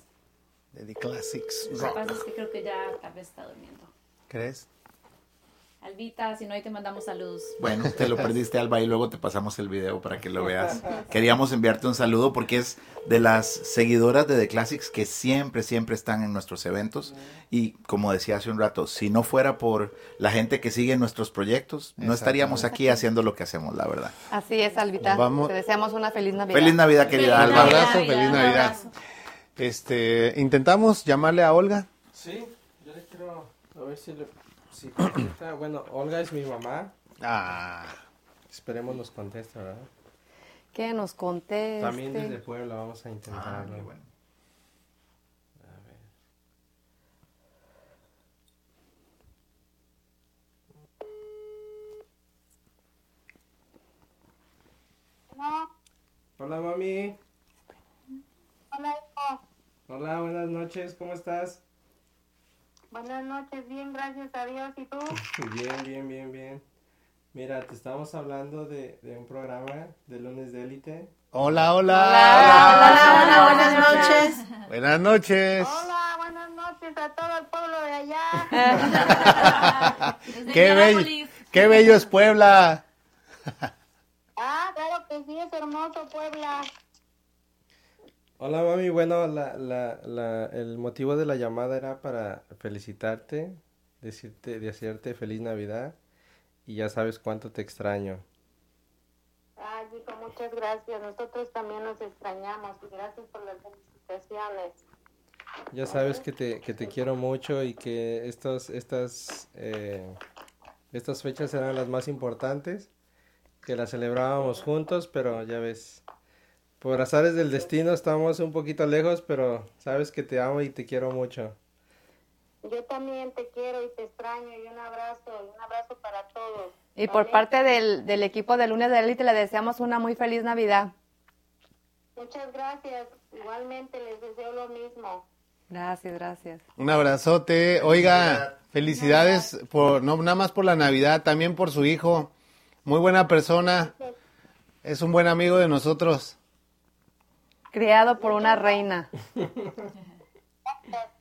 De The Classics Lo que pasa es que creo que ya tal vez está durmiendo. ¿Crees? Albita, si no, ahí te mandamos saludos. Bueno, te lo perdiste Alba y luego te pasamos el video para que lo veas. Queríamos enviarte un saludo porque es de las seguidoras de The Classics que siempre, siempre están en nuestros eventos. Y como decía hace un rato, si no fuera por la gente que sigue nuestros proyectos, no estaríamos aquí haciendo lo que hacemos, la verdad. Así es, Albita. Vamos- Te deseamos una feliz Navidad. Feliz Navidad, querida Feliz Un Alba. abrazo, Navidad, feliz Navidad. abrazo. Este, intentamos llamarle a Olga. Sí, yo le quiero, a ver si le, contesta. Bueno, Olga es mi mamá. Ah, Esperemos nos conteste, ¿verdad? Que nos conteste. También desde Puebla vamos a intentarlo. Ah, muy bueno. Hola, mami. Hola, hijo. Hola, buenas noches. ¿Cómo estás? Buenas noches, bien, gracias a Dios. ¿Y tú? Bien, bien, bien, bien. Mira, te estamos hablando de, de un programa de lunes de élite. hola, hola. Hola, hola, buenas noches. Buenas noches. Hola, buenas noches a todo el pueblo de allá. Desde Qué bello, qué bello es Puebla. Ah, claro que sí, es hermoso Puebla. Hola, mami. Bueno, la, la, la, el motivo de la llamada era para felicitarte, decirte, desearte feliz Navidad y ya sabes cuánto te extraño. Ay, hijo, muchas gracias. Nosotros también nos extrañamos y gracias por las felicitaciones. Ya sabes que te, que te quiero mucho y que estos, estas, eh, estas fechas eran las más importantes, que las celebrábamos juntos, pero ya ves, por azares del destino estamos un poquito lejos, pero sabes que te amo y te quiero mucho. Yo también te quiero y te extraño y un abrazo, y un abrazo para todos. Y por ¿vale? parte del, del equipo de Lunes de Élite le deseamos una muy feliz Navidad. Muchas gracias. Igualmente les deseo lo mismo. Gracias, gracias. Un abrazote. Oiga, felicidades por no nada más por la Navidad, también por su hijo. Muy buena persona. Es un buen amigo de nosotros. Criado por una reina.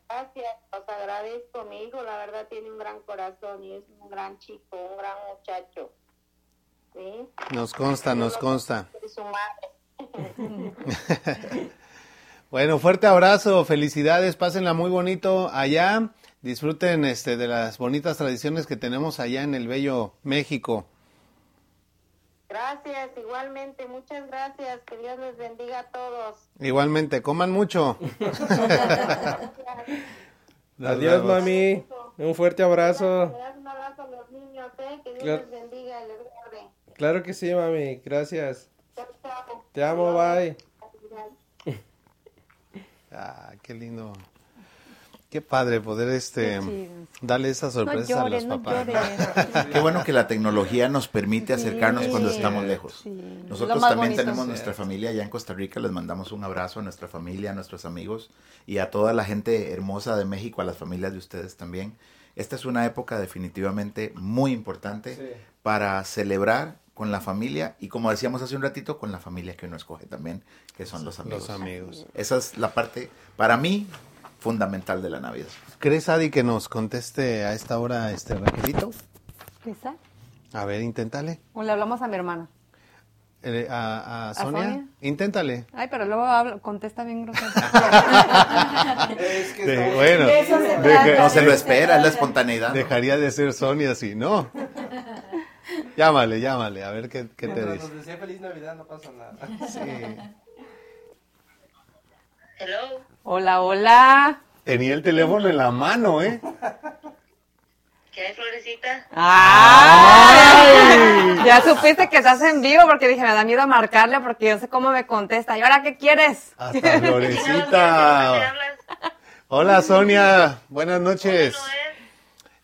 Gracias, os agradezco. Mi hijo, la verdad, tiene un gran corazón y es un gran chico, un gran muchacho. ¿Sí? Nos consta, nos consta. Es su madre. Bueno, fuerte abrazo, felicidades, pásenla muy bonito allá. Disfruten este de las bonitas tradiciones que tenemos allá en el bello México. Gracias. Igualmente, muchas gracias. Que Dios les bendiga a todos. Igualmente, coman mucho. Adiós, mami. Un fuerte abrazo. Un abrazo a los niños, ¿eh? Que Dios Claro. les bendiga y les guarde. Claro que sí, mami. Gracias. Chao, chao. Te amo, bye. Ah, qué lindo. Qué padre poder este darle esas sorpresas a los papás. Qué bueno que la tecnología nos permite acercarnos cuando estamos lejos. Nosotros Lo más también bonito. tenemos nuestra familia allá en Costa Rica. Les mandamos un abrazo a nuestra familia, a nuestros amigos y a toda la gente hermosa de México, a las familias de ustedes también. Esta es una época definitivamente muy importante Sí. para celebrar con la familia y como decíamos hace un ratito, con la familia que uno escoge también, que son los amigos. Los amigos. Esa es la parte, para mí, fundamental de la Navidad. ¿Crees, Adi, que nos conteste a esta hora este Raquelito? ¿Esa? A ver, inténtale. O le hablamos a mi hermana. Eh, a, a ¿A Sonia? Sonia? Inténtale. Ay, pero luego habla- contesta bien grosero. Es que bueno, De eso se deja- trata. No se lo espera, es la espontaneidad. dejaría de ser Sonia si no. Llámale, llámale, a ver qué, qué te dice. nos desea feliz Navidad, no pasa nada. Sí. Hello. hola, hola. Tenía el teléfono en la mano, ¿eh? ¿Qué hay, Florecita? ¡Ay! Ya supiste que estás en vivo porque dije, me da miedo marcarle porque yo sé cómo me contesta. ¿Y ahora qué quieres? Hasta ¿Me Florecita. Hola, Sonia. Buenas noches.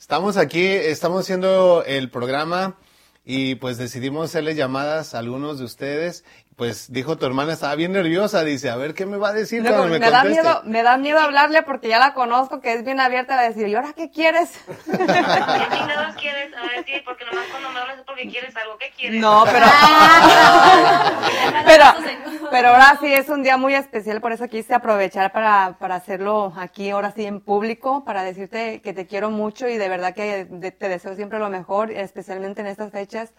Estamos aquí, estamos haciendo el programa y pues decidimos hacerle llamadas a algunos de ustedes. Pues dijo tu hermana, estaba bien nerviosa, dice, a ver qué me va a decir Luego, cuando me, me, da conteste. miedo, me da miedo hablarle porque ya la conozco, que es bien abierta a decir, ¿y ahora qué quieres? ¿Qué chingados quieres? A ver, sí, porque nomás cuando me hablas es porque quieres algo. ¿Qué quieres? No, pero... pero, pero ahora sí es un día muy especial, por eso quise aprovechar para, para hacerlo aquí, ahora sí en público, para decirte que te quiero mucho y de verdad que de- te deseo siempre lo mejor, especialmente en estas fechas,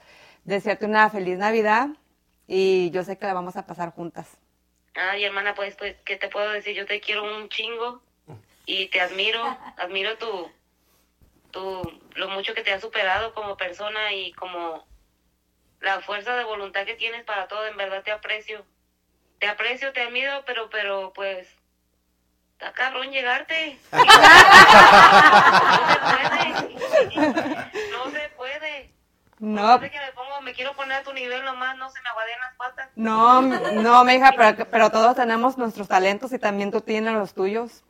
desearte una feliz Navidad y yo sé que la vamos a pasar juntas. Ay, hermana, pues, pues, ¿qué te puedo decir? Yo te quiero un chingo y te admiro, admiro tu, tu, lo mucho que te has superado como persona y como la fuerza de voluntad que tienes para todo, en verdad te aprecio. Te aprecio, te admiro, pero, pero, pues, está cabrón llegarte. No se puede. No se puede. No, que me pongo, me quiero poner a tu nivel nomás, no se me aguadean las patas. no, no, mi hija, pero, pero todos tenemos nuestros talentos y también tú tienes los tuyos.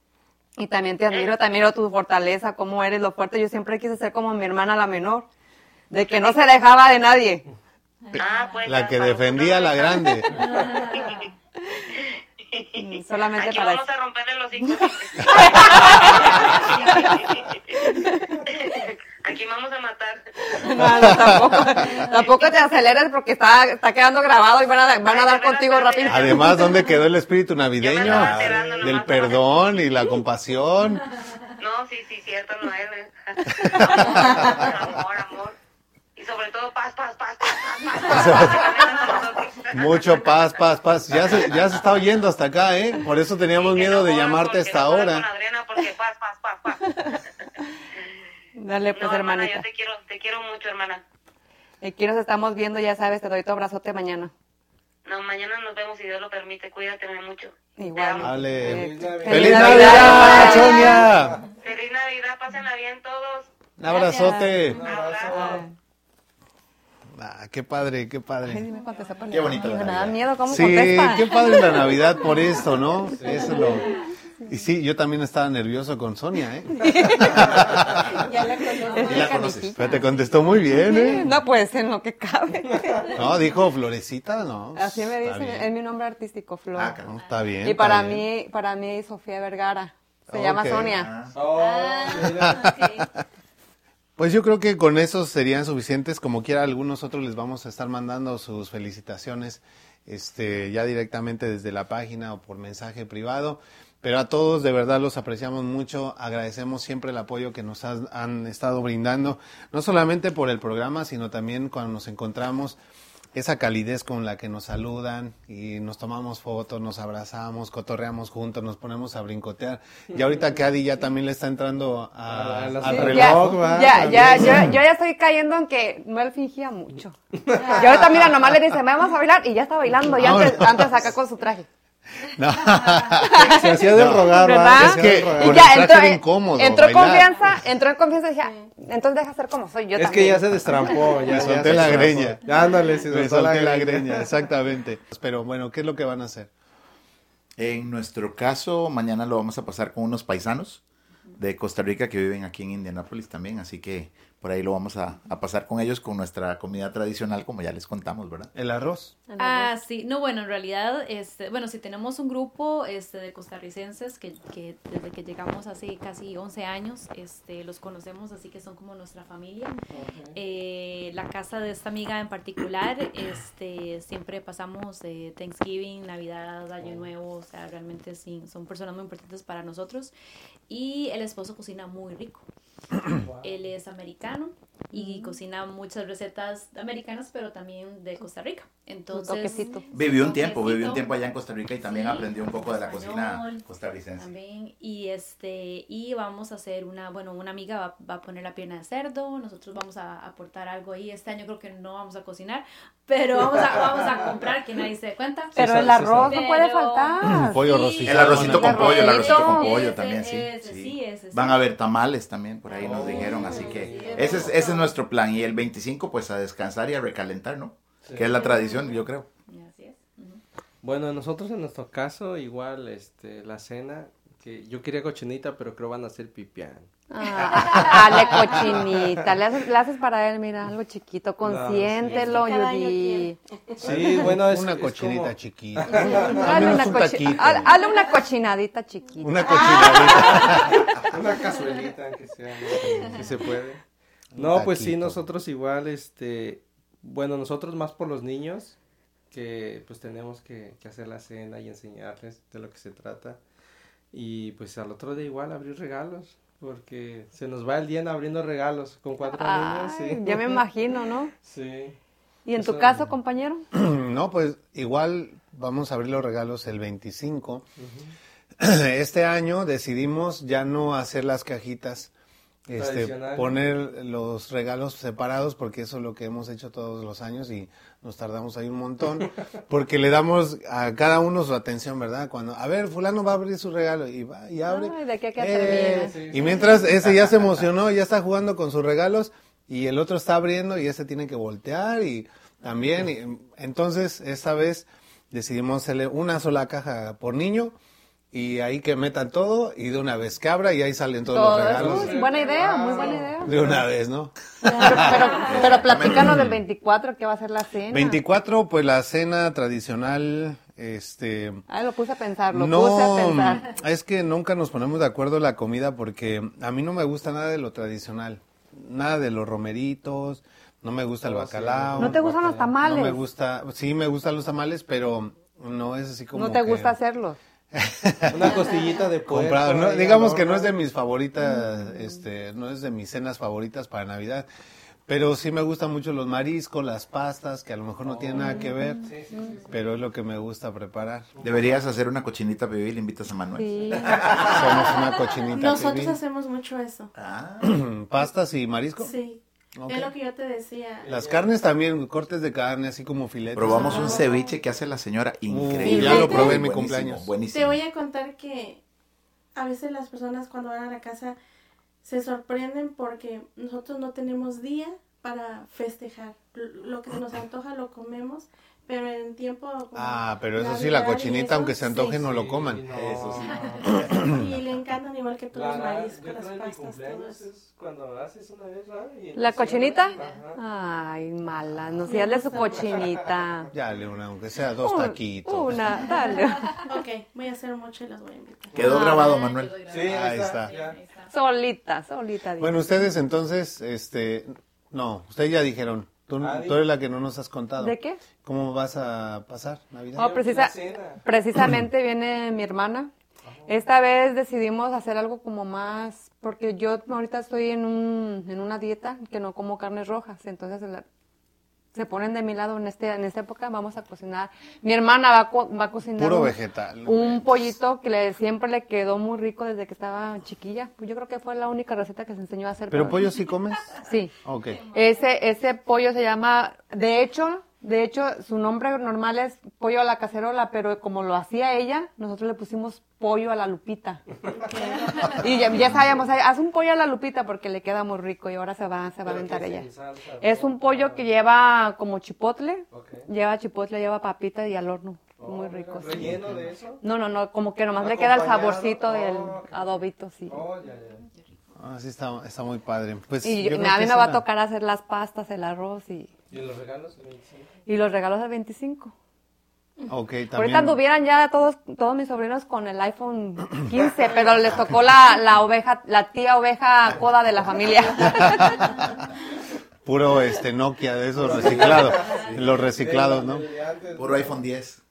Y también te admiro, te admiro tu fortaleza, cómo eres, lo fuerte. Yo siempre quise ser como mi hermana la menor, de que no se dejaba de nadie. Ah, pues, La que defendía a la grande. Y Solamente Aquí para vamos a romperle los hijos. Aquí vamos a matar. No, no, tampoco, tampoco te aceleres porque está, está quedando grabado y van a, van a dar contigo rápido. Además, ¿dónde quedó el espíritu navideño? Del perdón y la compasión. No, sí, sí, cierto, no es. Amor, amor. Y sobre todo paz, paz, paz, paz, paz, paz. Mucho paz, paz, paz. Ya se, ya se está oyendo hasta acá, ¿eh? Por eso teníamos miedo no de llamarte hasta no jodan Con ahora. Adriana porque paz, paz, paz, paz. Dale pues, No, hermana, hermanita. yo te quiero, te quiero mucho, hermana. Aquí nos estamos viendo, ya sabes, te doy tu abrazote mañana. No, mañana nos vemos si Dios lo permite. Cuídate mucho. Igual. Vale. Eh, ¡Feliz Navidad, Sonia! Feliz Navidad, pásenla bien todos. Un abrazote. Abrazo. Ah, qué padre, qué Ay, sí padre. me por Qué bonita la Me da Navidad. miedo cómo Sí, contesta. qué padre la Navidad por esto, ¿no? Eso es lo... Y sí, yo también estaba nervioso con Sonia, ¿eh? Ya la conoces. Pero te contestó muy bien, ¿eh? No, pues en lo que cabe. No, dijo Florecita, ¿no? Así me dicen, es mi nombre artístico, Flor. Ah. No, está bien. y está para bien. mí, para mí, Sofía Vergara. Se llama Sonia. Oh, mira. Pues yo creo que con esos serían suficientes. Como quiera, algunos otros les vamos a estar mandando sus felicitaciones este, ya directamente desde la página o por mensaje privado. Pero a todos de verdad los apreciamos mucho, agradecemos siempre el apoyo que nos has- han estado brindando, no solamente por el programa, sino también cuando nos encontramos esa calidez con la que nos saludan y nos tomamos fotos, nos abrazamos, cotorreamos juntos, nos ponemos a brincotear. Y ahorita que Adi ya también le está entrando a- al reloj, ya, ¿va? ya, ya, yo, yo ya estoy cayendo en que Noel fingía mucho. Y ahorita, mira, nomás le dice, vamos a bailar, y ya está bailando, y antes, antes acá con su traje. No. Se hacía del rogar, ¿va? ¿Verdad? Se hacía del Es que-. Y ya entró, incómodo entró en bailar. confianza, entró en confianza y dije, "Ah, entonces deja ser como soy yo Es también. que ya se destrampó, ya, Me ya solté la destrampó. greña. Ya, ándale, se Me solté la greña, exactamente. Pero bueno, ¿qué es lo que van a hacer? En nuestro caso, mañana lo vamos a pasar con unos paisanos de Costa Rica que viven aquí en Indianápolis también, así que por ahí lo vamos a, a pasar con ellos con nuestra comida tradicional, como ya les contamos, ¿verdad? El arroz. Ah, sí, no, bueno, en realidad, este, bueno, si tenemos un grupo este, de costarricenses que, que desde que llegamos hace casi 11 años, este, los conocemos, así que son como nuestra familia. Eh, la casa de esta amiga en particular, este, siempre pasamos eh, Thanksgiving, Navidad, Año Nuevo, o sea, realmente sí, son personas muy importantes para nosotros. Y el esposo cocina muy rico. Él es americano y cocina muchas recetas americanas, pero también de Costa Rica. Entonces, toquecito. Vivió un tiempo, vivió un tiempo allá en Costa Rica y también Sí, aprendió un poco de la cocina costarricense. También, y este, y vamos a hacer una, bueno, una amiga va, va a poner la pierna de cerdo, nosotros vamos a aportar algo ahí. Este año creo que no vamos a cocinar, pero vamos a, vamos a comprar que nadie se dé cuenta. Pero el arroz sí. no puede faltar. Pollo. El arrocito con El pollo, el arrocito con pollo Ese, también, sí. ese, sí. sí, ese, sí. Van a haber tamales también, por ahí nos dijeron, así que ese es, ese es nuestro plan. Y el 25, pues a descansar y a recalentar, ¿no? Que es la tradición, yo creo. Así es. Bueno, nosotros en nuestro caso, igual, este, la cena, que yo quería cochinita, pero creo van a ser pipián. Ah, dale cochinita, le haces, le haces para él, mira, algo chiquito, consiéntelo, Es año Judy. Sí, bueno, es una es cochinita como- chiquita. Menos una, un cochi- hazle una cochinadita chiquita. Una cochinadita. Una cazuelita, que sea, ¿no? si se puede. No, pues sí, nosotros igual, este, bueno, nosotros más por los niños, que pues tenemos que, que hacer la cena y enseñarles de lo que se trata. Y pues al otro día igual abrir regalos, porque se nos va el día en abriendo regalos con cuatro niños, sí. ya me imagino, ¿no? Sí. ¿Y en tu caso, compañero? No, pues igual vamos a abrir los regalos el 25. Este año decidimos ya no hacer las cajitas, este, poner los regalos separados porque eso es lo que hemos hecho todos los años y nos tardamos ahí un montón porque le damos a cada uno su atención, ¿verdad? Cuando, a ver, fulano va a abrir su regalo y va y abre. Ay, de aquí a que Eh, y mientras ese ya se emocionó, ya está jugando con sus regalos y el otro está abriendo y ese tiene que voltear y también. y, entonces, esta vez decidimos hacerle una sola caja por niño y ahí que metan todo y de una vez que abra y ahí salen todos Todo los regalos. uy, buena idea, muy buena idea. De una vez, ¿no? Pero, pero, pero platícanos del 24, ¿qué va a ser la cena? 24, pues la cena tradicional, este... Ay, lo puse a pensar, lo no, puse a pensar. es que nunca nos ponemos de acuerdo en la comida porque a mí no me gusta nada de lo tradicional, nada de los romeritos, no me gusta el Oh, bacalao. ¿No te gustan los tamales? No me gusta, sí me gustan los tamales, pero no es así como No te que gusta hacerlos. Una costillita de puerco. comprado. No, ahí digamos que no es de mis favoritas, este, no es de mis cenas favoritas para Navidad. Pero sí me gustan mucho los mariscos, las pastas, que a lo mejor no tienen nada que ver, pero es lo que me gusta preparar. Deberías hacer una cochinita bebé y le invitas a Manuel. Sí. Somos una cochinita. Nosotros pibil. hacemos mucho eso. Ah, pastas y marisco. Sí. Es lo que yo te decía. Las carnes también, cortes de carne, así como filetes. probamos un ceviche que hace la señora increíble. ya lo probé en mi Buenísimo, cumpleaños. Buenísimo. Te voy a contar que a veces las personas cuando van a la casa se sorprenden porque nosotros no tenemos día para festejar. Lo que se nos antoja lo comemos, pero en tiempo... como Ah, pero eso sí, la cochinita, eso, aunque se antoje, sí. no lo coman. Eso sí. Y le encantan igual que todos los mariscos, las pastas, es cuando haces una vez, ¿La cochinita? Ajá. Ay, mala, no sé, hazle su cochinita. Ya, le una, aunque sea dos Un- taquitos. Una, dale. Ok, voy a hacer mucho y los voy a invitar. Quedó grabado, Manuel. Sí, Ahí está. ya. Solita, solita. Bueno, ustedes entonces, este, no, ustedes ya dijeron, tú, Adi. tú eres la que no nos has contado. ¿De qué? ¿Cómo vas a pasar Navidad? Oh, precisa- precisamente viene mi hermana. Esta vez decidimos hacer algo como más, porque yo ahorita estoy en, un, en una dieta que no como carnes rojas, entonces la- se ponen de mi lado en este en esta época, vamos a cocinar. Mi hermana va, a co- va a cocinar Puro un, vegetal. un pollito que le, siempre le quedó muy rico desde que estaba chiquilla. Pues yo creo que fue la única receta que se enseñó a hacer. ¿Pero pollo sí comes? Sí. Ok. Ese, ese pollo se llama, de hecho, de hecho, su nombre normal es pollo a la cacerola, pero como lo hacía ella, nosotros le pusimos pollo a la lupita. y ya, ya sabíamos, haz un pollo a la lupita porque le queda muy rico y ahora se va, se va a aventar ella. Es un pollo que lleva como chipotle, lleva chipotle, lleva papita y al horno. Muy rico. sí. ¿Relleno de eso? No, no, no, como que nomás le queda el saborcito del Oh, ok. adobito, sí. Oh, ya, ya. Ah, sí, está, está muy padre. Pues, Y yo a mí me va a tocar hacer las pastas, el arroz y, ¿Y los regalos? el 25? Y los regalos del 25. Ok, también. Ahorita anduvieran ya todos, todos mis sobrinos con el iPhone 15, pero les tocó la, la oveja, la tía oveja coda de la familia. Puro este Nokia de esos reciclados. Los reciclados, ¿no? Puro iPhone 10.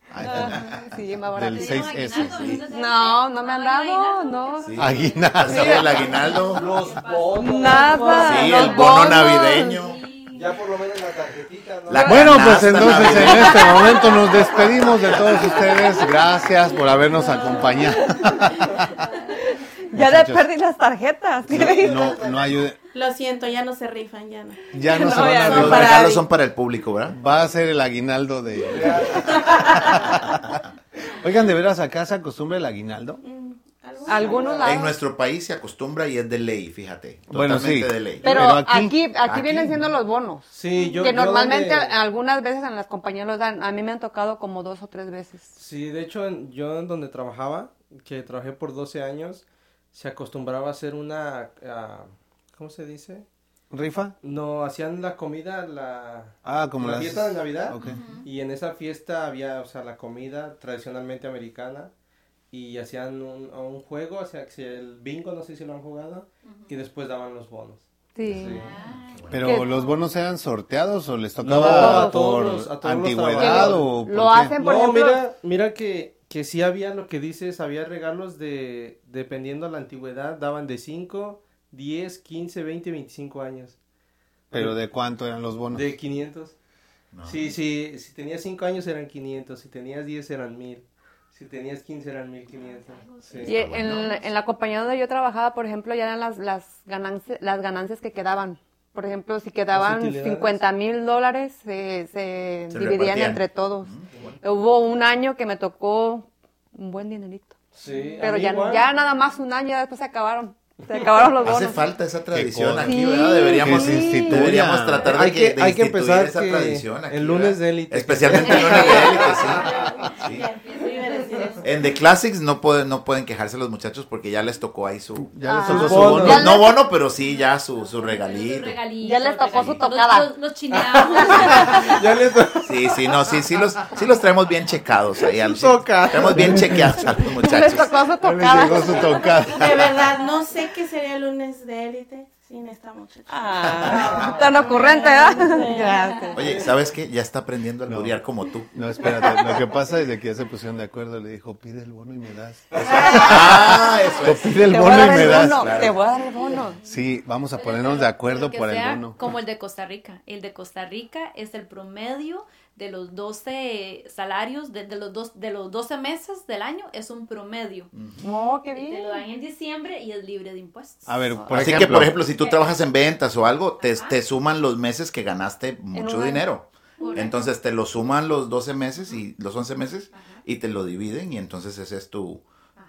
Sí, más Del baratito. 6S. sí. No, no me han dado, no. Sí. Aguinaldo. Sí, el aguinaldo. Los bonos. Nada. Sí, los el bono bonos. navideño. Ya por lo menos la tarjetita, ¿no? La Bueno, pues entonces en este momento nos despedimos de todos ustedes. Gracias por habernos acompañado. Ya Muchachos. perdí las tarjetas. No, no ayude. Lo siento, ya no se rifan, ya no. Ya no, se No, van ya a. Los regalos son para el público, ¿verdad? Va a ser el aguinaldo de. Oigan, ¿de veras acá se acostumbra el aguinaldo? Algunos lados. En nuestro país se acostumbra y es de ley, fíjate. Bueno, Totalmente sí. de ley. Pero, Pero aquí, aquí- aquí, aquí- vienen siendo los bonos. Sí, yo. que yo normalmente donde- algunas veces en las compañías los dan. A mí me han tocado como dos o tres veces. Sí, de hecho, en- yo en donde trabajaba, que trabajé por 12 años, se acostumbraba a hacer una. ah, ¿Cómo se dice? ¿Rifa? No, hacían la comida, la, Ah, como la las- fiesta de Navidad. Ok. Y en esa fiesta había, o sea, la comida tradicionalmente americana. Y hacían un, un juego, o sea, que si el bingo, no sé si lo han jugado. Y después daban los bonos. Sí. Sí. ¿Pero ¿Qué? los bonos eran sorteados o les No, tocaba a todos por los- a todos antigüedad trabajadores. o por Lo qué? hacen, por no, ejemplo. mira, mira que, que sí había lo que dices, había regalos de, dependiendo de la antigüedad, daban de 5, 10, 15, 20, 25 años. ¿Pero de cuánto eran los bonos? De 500. Sí, sí, si tenías 5 años eran 500, si tenías 10 eran 1000, si tenías 15 eran 1500. Sí. Y en, en la compañía donde yo trabajaba, por ejemplo, ya eran las, las, ganancias, las ganancias que quedaban. Por ejemplo, si quedaban utilidades. 50 mil dólares, se, se Se dividían repartían. entre todos. Hubo un año que me tocó un buen dinerito. Sí, a Pero ya, igual. ya nada más un año, ya después se acabaron. Se acabaron los Hace bonos. falta esa tradición aquí, Sí. ¿verdad? Deberíamos, instituya. deberíamos tratar de Hay que- de hay que instituir empezar esa que tradición aquí, el lunes ¿verdad? de élite. Especialmente el lunes de élite, sí. En The Classics no pueden, no pueden quejarse los muchachos porque ya les tocó ahí su... Ya les Ah. tocó su bono. bono. Ya No les- bono, pero sí ya su, su regalito. Ya les tocó su Los- tocada. Los, los chineamos. Ya les Sí, sí, no, sí, sí los, sí los traemos bien checados ahí. Al. Traemos bien chequeados a los Les muchachos. tocó su Ya les tocada. llegó su tocada. De verdad, no sé qué sería el lunes de élite sin esta muchacha. Ah, tan ocurrente, ¿verdad? Gracias. Oye, ¿sabes qué? Ya está aprendiendo a alburear como tú. No, espérate. Lo que pasa es de que ya se pusieron de acuerdo. Le dijo, pide el bono y me das. Ah, eso es. pide el bono y me das. bono. claro. Te voy a dar el bono. Sí, vamos a ponernos de acuerdo por el bono. Como el de Costa Rica. El de Costa Rica es el promedio de los 12 salarios, de, de los, dos, de los 12 meses del año, es un promedio. Oh, qué Y te bien. lo dan en diciembre y es libre de impuestos. A ver, por Así ejemplo. que, por ejemplo, si tú trabajas en ventas o algo, te, te suman los meses que ganaste mucho dinero. Correcto. Entonces te lo suman los 12 meses y los 11 meses y te lo dividen y entonces ese es tu,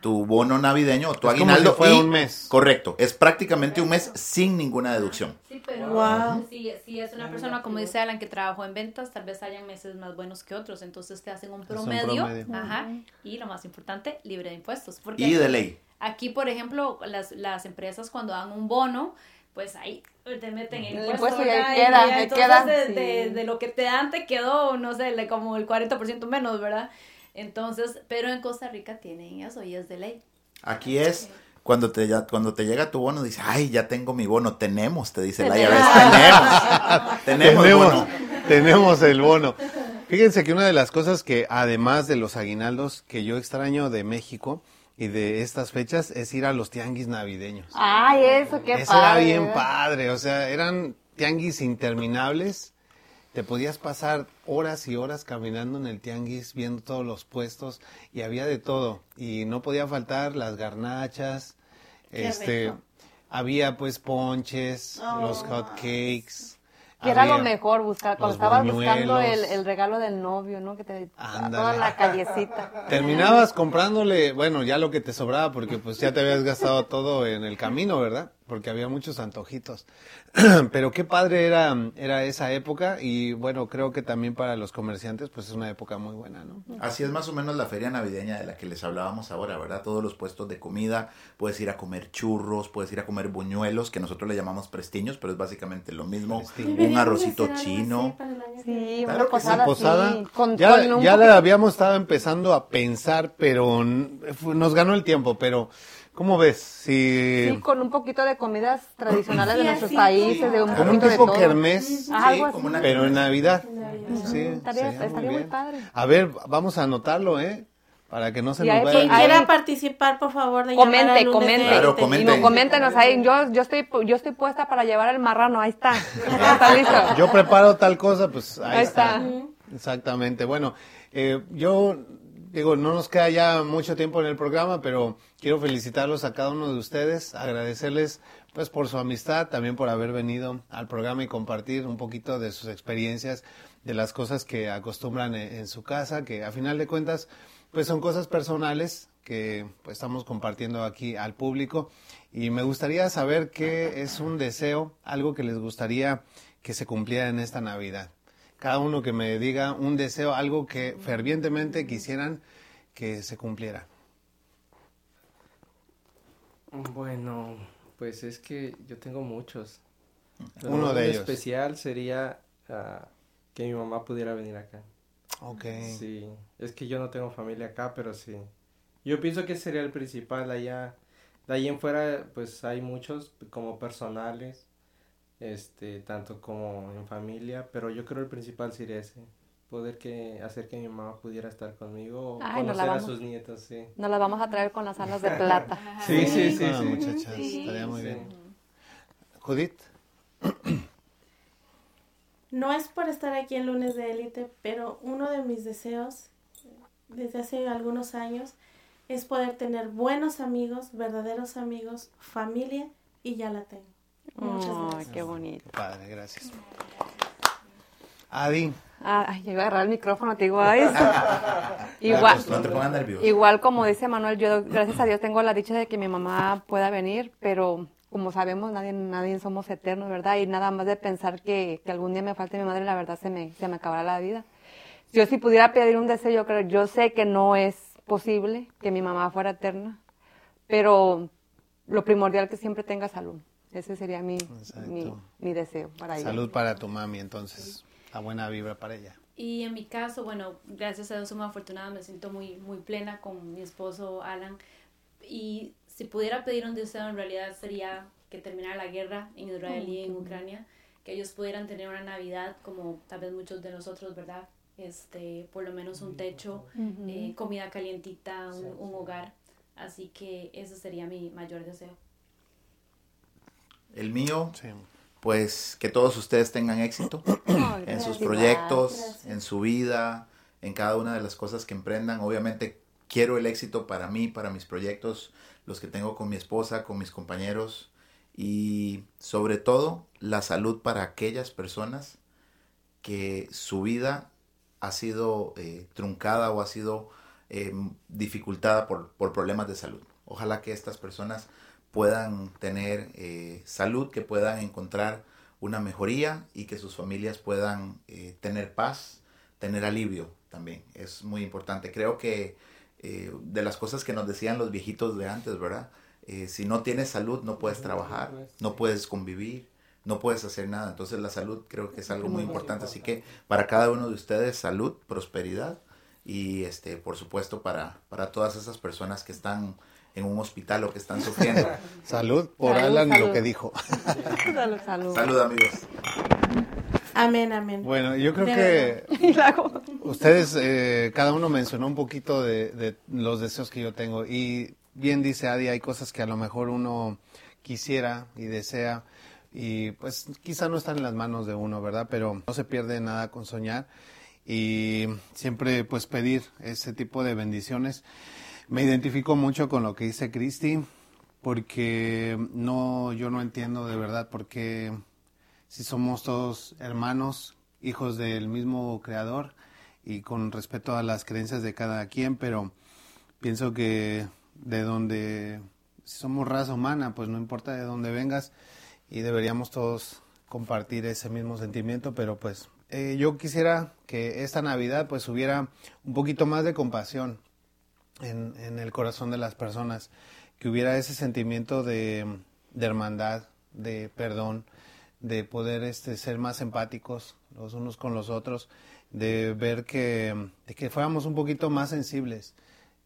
tu bono navideño o tu Es como aguinaldo. si y- un mes. Correcto, es prácticamente un mes sin ninguna deducción. Sí, pero Wow. si, si es una persona, como dice Alan, que trabajó en ventas, tal vez hayan meses más buenos que otros. Entonces te hacen un un promedio. Ajá. Y lo más importante, libre de impuestos. Porque Y de ley. Aquí, por ejemplo, las, las empresas cuando dan un bono, pues ahí te meten el El impuesto, y ahí queda, ahí entonces queda, de, sí. de- de lo que te dan te quedó, no sé, le- como el 40% menos, ¿verdad? Entonces, pero en Costa Rica tienen eso y es de ley. Aquí es cuando te, ya- cuando te llega tu bono, dice, ay, ya tengo mi bono, tenemos, te dice la. IRS, tenemos, tenemos tenemos, bono. tenemos el bono. Fíjense que una de las cosas que, además de los aguinaldos, que yo extraño de México y de estas fechas, es ir a los tianguis navideños. Ay, eso, qué Eso padre. era bien padre, o sea, eran tianguis interminables te podías pasar horas y horas caminando en el tianguis, viendo todos los puestos y había de todo. Y no podía faltar las garnachas, Qué este, rico. había pues ponches, los hot cakes. Que era lo mejor buscar, cuando estabas buscando el, el regalo del novio, ¿no? Que te Ándale. toda la callecita. Terminabas comprándole, bueno, ya lo que te sobraba, porque pues ya te habías gastado todo en el camino, ¿verdad? Porque había muchos antojitos. Pero qué padre era, era esa época y bueno, creo que también para los comerciantes pues es una época muy buena, ¿no? Así es más o menos la feria navideña de la que les hablábamos ahora, ¿verdad? Todos los puestos de comida, puedes ir a comer churros, puedes ir a comer buñuelos, que nosotros le llamamos prestiños, pero es básicamente lo mismo, un arrocito chino. Sí. Claro una posada, posada. con, ya con un ya la habíamos estado empezando a pensar, pero nos ganó el tiempo, pero ¿cómo ves? Si Sí, con un poquito de comidas tradicionales de nuestros países, de un con un poquito de tipo todo. kermés, Ajá, como una pero en. Navidad. Sí, Estaría- sería estaría muy bien. padre. A ver, vamos a anotarlo, ¿eh? Para que no se nos vaya. Quien quiera participar, por favor, de Comente, al comente. de Claro, élite. comenten. Y no, coméntenos ahí. Yo, yo estoy, yo estoy puesta para llevar el marrano. Ahí está. Está listo. yo preparo tal cosa, pues ahí, Ahí está. está. Exactamente. Bueno, eh, yo digo, no nos queda ya mucho tiempo en el programa, pero quiero felicitarlos a cada uno de ustedes, agradecerles pues por su amistad, también por haber venido al programa y compartir un poquito de sus experiencias, de las cosas que acostumbran en, en su casa, que a final de cuentas pues son cosas personales que pues, estamos compartiendo aquí al público y me gustaría saber qué es un deseo, algo que les gustaría que se cumpliera en esta Navidad. Cada uno que me diga un deseo, algo que fervientemente quisieran que se cumpliera. Bueno, pues es que yo tengo muchos. Pero Uno de ellos. especial sería ah, que mi mamá pudiera venir acá. Ok. Sí, es que yo no tengo familia acá, pero sí. Yo pienso que sería el principal allá. De ahí en fuera, pues hay muchos como personales, este, tanto como en familia, pero yo creo el principal sería ese. Poder que hacer que mi mamá pudiera estar conmigo o Ay, conocer a sus nietos, sí. Nos las vamos a traer con las alas de plata. Sí, sí, sí, Ah, sí. muchachas, Sí, estaría muy sí. bien. Judith, No es por estar aquí en lunes de élite, pero uno de mis deseos desde hace algunos años es poder tener buenos amigos, verdaderos amigos, familia y ya la tengo. Muchas Ay, gracias. qué bonito. padre, gracias. Adi, Ay, yo iba a agarrar el micrófono, te digo, ay. Igual, nervioso. igual como dice Manuel, yo gracias a Dios tengo la dicha de que mi mamá pueda venir, pero como sabemos, nadie, nadie somos eternos, ¿verdad? Y nada más de pensar que, que algún día me falte mi madre, la verdad se me, se me acabará la vida. Yo si pudiera pedir un deseo, yo creo, yo sé que no es posible que mi mamá fuera eterna, pero lo primordial que siempre tenga salud. Ese sería mi, mi, mi deseo para ella. salud para tu mami, entonces. A buena vibra para ella. Y en mi caso, bueno, gracias a Dios soy muy afortunada, me siento muy, muy plena con mi esposo Alan. Y si pudiera pedir un deseo, en realidad sería que terminara la guerra en Israel y en Ucrania, que ellos pudieran tener una Navidad como tal vez muchos de nosotros, ¿verdad? Este, por lo menos un techo, eh, comida calientita, un, un hogar. Así que ese sería mi mayor deseo. El mío, Sí. pues que todos ustedes tengan éxito en sus proyectos, Gracias. en su vida, en cada una de las cosas que emprendan. Obviamente quiero el éxito para mí, para mis proyectos, los que tengo con mi esposa, con mis compañeros y sobre todo la salud para aquellas personas que su vida ha sido eh, truncada o ha sido eh, dificultada por, por problemas de salud. Ojalá que estas personas puedan tener eh, salud, que puedan encontrar una mejoría y que sus familias puedan eh, tener paz, tener alivio también. Es muy importante. Creo que eh, de las cosas que nos decían los viejitos de antes, ¿verdad? Si no tienes salud no puedes trabajar, no puedes convivir, no puedes hacer nada. Entonces la salud creo que es algo muy importante. Así que para cada uno de ustedes salud, prosperidad y este por supuesto para, para todas esas personas que están en un hospital o que están sufriendo. Salud por Salud, Alan salud. lo que dijo. Salud, salud. Salud amigos. Amén, amén. Bueno, yo creo De que. Ustedes, eh, cada uno mencionó un poquito de, de los deseos que yo tengo y bien dice Adi, hay cosas que a lo mejor uno quisiera y desea. y pues quizá no están en las manos de uno, ¿verdad? Pero no se pierde nada con soñar y siempre pues pedir ese tipo de bendiciones. Me identifico mucho con lo que dice Cristi porque no yo no entiendo de verdad por qué si somos todos hermanos, hijos del mismo creador y con respeto a las creencias de cada quien, pero pienso que de donde si somos raza humana, pues no importa de dónde vengas y deberíamos todos compartir ese mismo sentimiento, pero pues eh, yo quisiera que esta Navidad pues hubiera un poquito más de compasión en, el corazón de las personas, que hubiera ese sentimiento de, hermandad, de perdón, de poder este, ser más empáticos los unos con los otros, de ver que, que fuéramos un poquito más sensibles,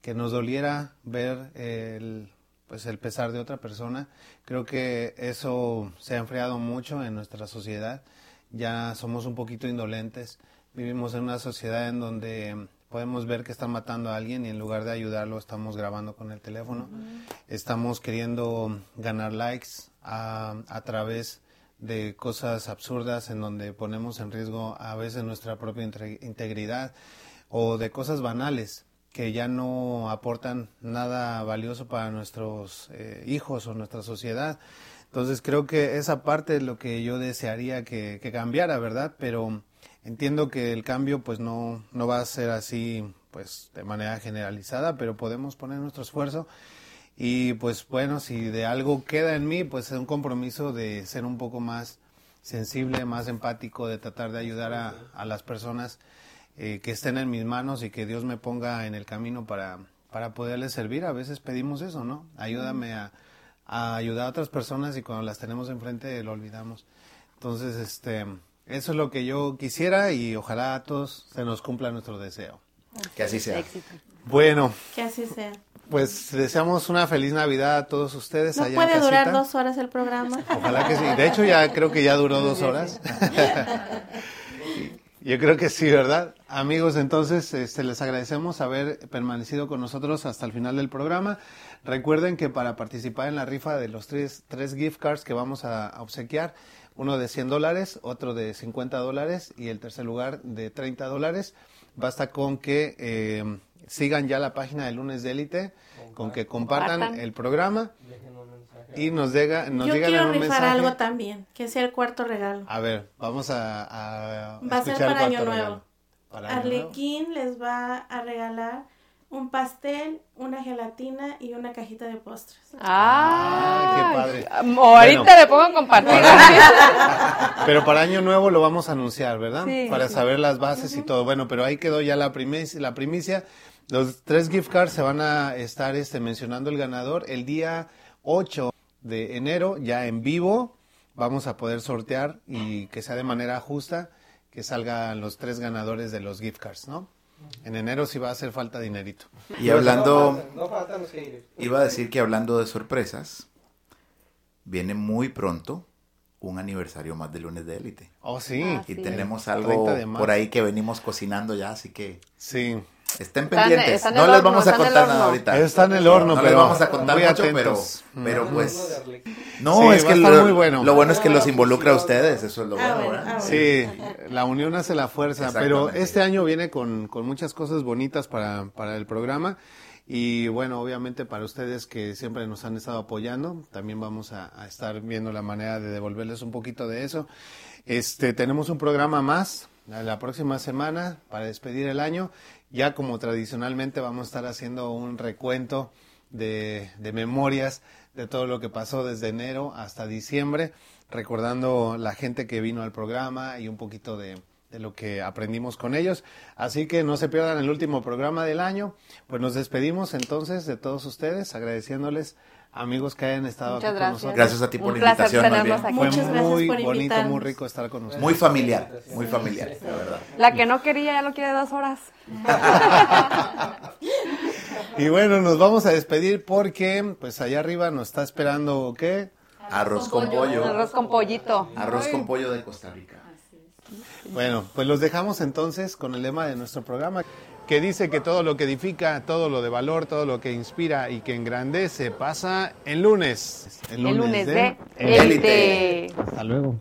que nos doliera ver el, pues el pesar de otra persona. Creo que eso se ha enfriado mucho en nuestra sociedad. Ya somos un poquito indolentes. Vivimos en una sociedad en donde podemos ver que están matando a alguien y en lugar de ayudarlo estamos grabando con el teléfono. Estamos queriendo ganar likes a, a través de cosas absurdas en donde ponemos en riesgo a veces nuestra propia integridad o de cosas banales que ya no aportan nada valioso para nuestros eh, hijos o nuestra sociedad. Entonces creo que esa parte es lo que yo desearía que, cambiara, ¿verdad? Pero entiendo que el cambio pues no, no va a ser así pues de manera generalizada, pero podemos poner nuestro esfuerzo y pues bueno, si de algo queda en mí, pues es un compromiso de ser un poco más sensible, más empático, de tratar de ayudar a, a las personas eh, que estén en mis manos y que Dios me ponga en el camino para, para poderles servir. A veces pedimos eso, ¿no? Ayúdame a, ayudar a otras personas y cuando las tenemos enfrente lo olvidamos. Entonces, este, eso es lo que yo quisiera y ojalá a todos se nos cumpla nuestro deseo. Que así sea. Bueno. Que así sea. Pues deseamos una feliz Navidad a todos ustedes. ¿No puede durar dos horas el programa? Ojalá que sí. De hecho, ya creo que ya duró dos horas. Yo creo que sí, ¿verdad? Amigos, entonces este, les agradecemos haber permanecido con nosotros hasta el final del programa. Recuerden que para participar en la rifa de los tres, tres gift cards que vamos a, obsequiar, uno de 100 dólares, otro de 50 dólares y el tercer lugar de 30 dólares, basta con que eh, sigan ya la página de Lunes de Élite, con que compartan el programa y nos llega nos Yo quiero un rifar algo también, que sea el cuarto regalo. A ver, vamos a, a Va a ser para Año Nuevo. Arlequín les va a regalar un pastel, una gelatina y una cajita de postres. ¡Ah! qué padre! Ahorita le pongo a compartir. pero para Año Nuevo lo vamos a anunciar, ¿verdad? para saber las bases y todo. Bueno, pero ahí quedó ya la primicia, la primicia. Los tres gift cards se van a estar este, mencionando el ganador el día 8 de enero, ya en vivo, vamos a poder sortear y que sea de manera justa, que salgan los tres ganadores de los gift cards, ¿no? En enero sí va a hacer falta dinerito. Y hablando, iba a decir que hablando de sorpresas, viene muy pronto un aniversario más de Lunes de Élite. Oh, sí. y tenemos algo por ahí que venimos cocinando ya, así que... Sí. Estén pendientes. no les vamos a contar nada ahorita. Está en el horno, no pero les vamos a contar mucho, pero, pero pues no, es que lo, muy bueno. lo bueno es que los involucra a ustedes, eso es lo ah, bueno. Ah, sí, la unión hace la fuerza, pero este año viene con, con muchas cosas bonitas para, para el programa. Y bueno, obviamente para ustedes que siempre nos han estado apoyando, también vamos a, a, estar viendo la manera de devolverles un poquito de eso. Este, tenemos un programa más la próxima semana para despedir el año ya como tradicionalmente vamos a estar haciendo un recuento de, memorias de todo lo que pasó desde enero hasta diciembre, recordando la gente que vino al programa y un poquito de, de lo que aprendimos con ellos. Así que no se pierdan el último programa del año. Pues nos despedimos entonces de todos ustedes, agradeciéndoles amigos que hayan estado aquí con nosotros. Gracias a ti por la invitación. Fue muy bonito, muy rico estar con ustedes. Muy familiar, muy familiar, la verdad. La que no quería ya lo quiere dos horas. y bueno, nos vamos a despedir porque pues allá arriba nos está esperando ¿qué? Arroz con pollo. Arroz con pollito. Arroz con pollo de Costa Rica. Bueno, pues los dejamos entonces con el lema de nuestro programa que dice que todo lo que edifica, todo lo de valor, todo lo que inspira y que engrandece pasa el lunes. El lunes de Élite. élite. Hasta luego.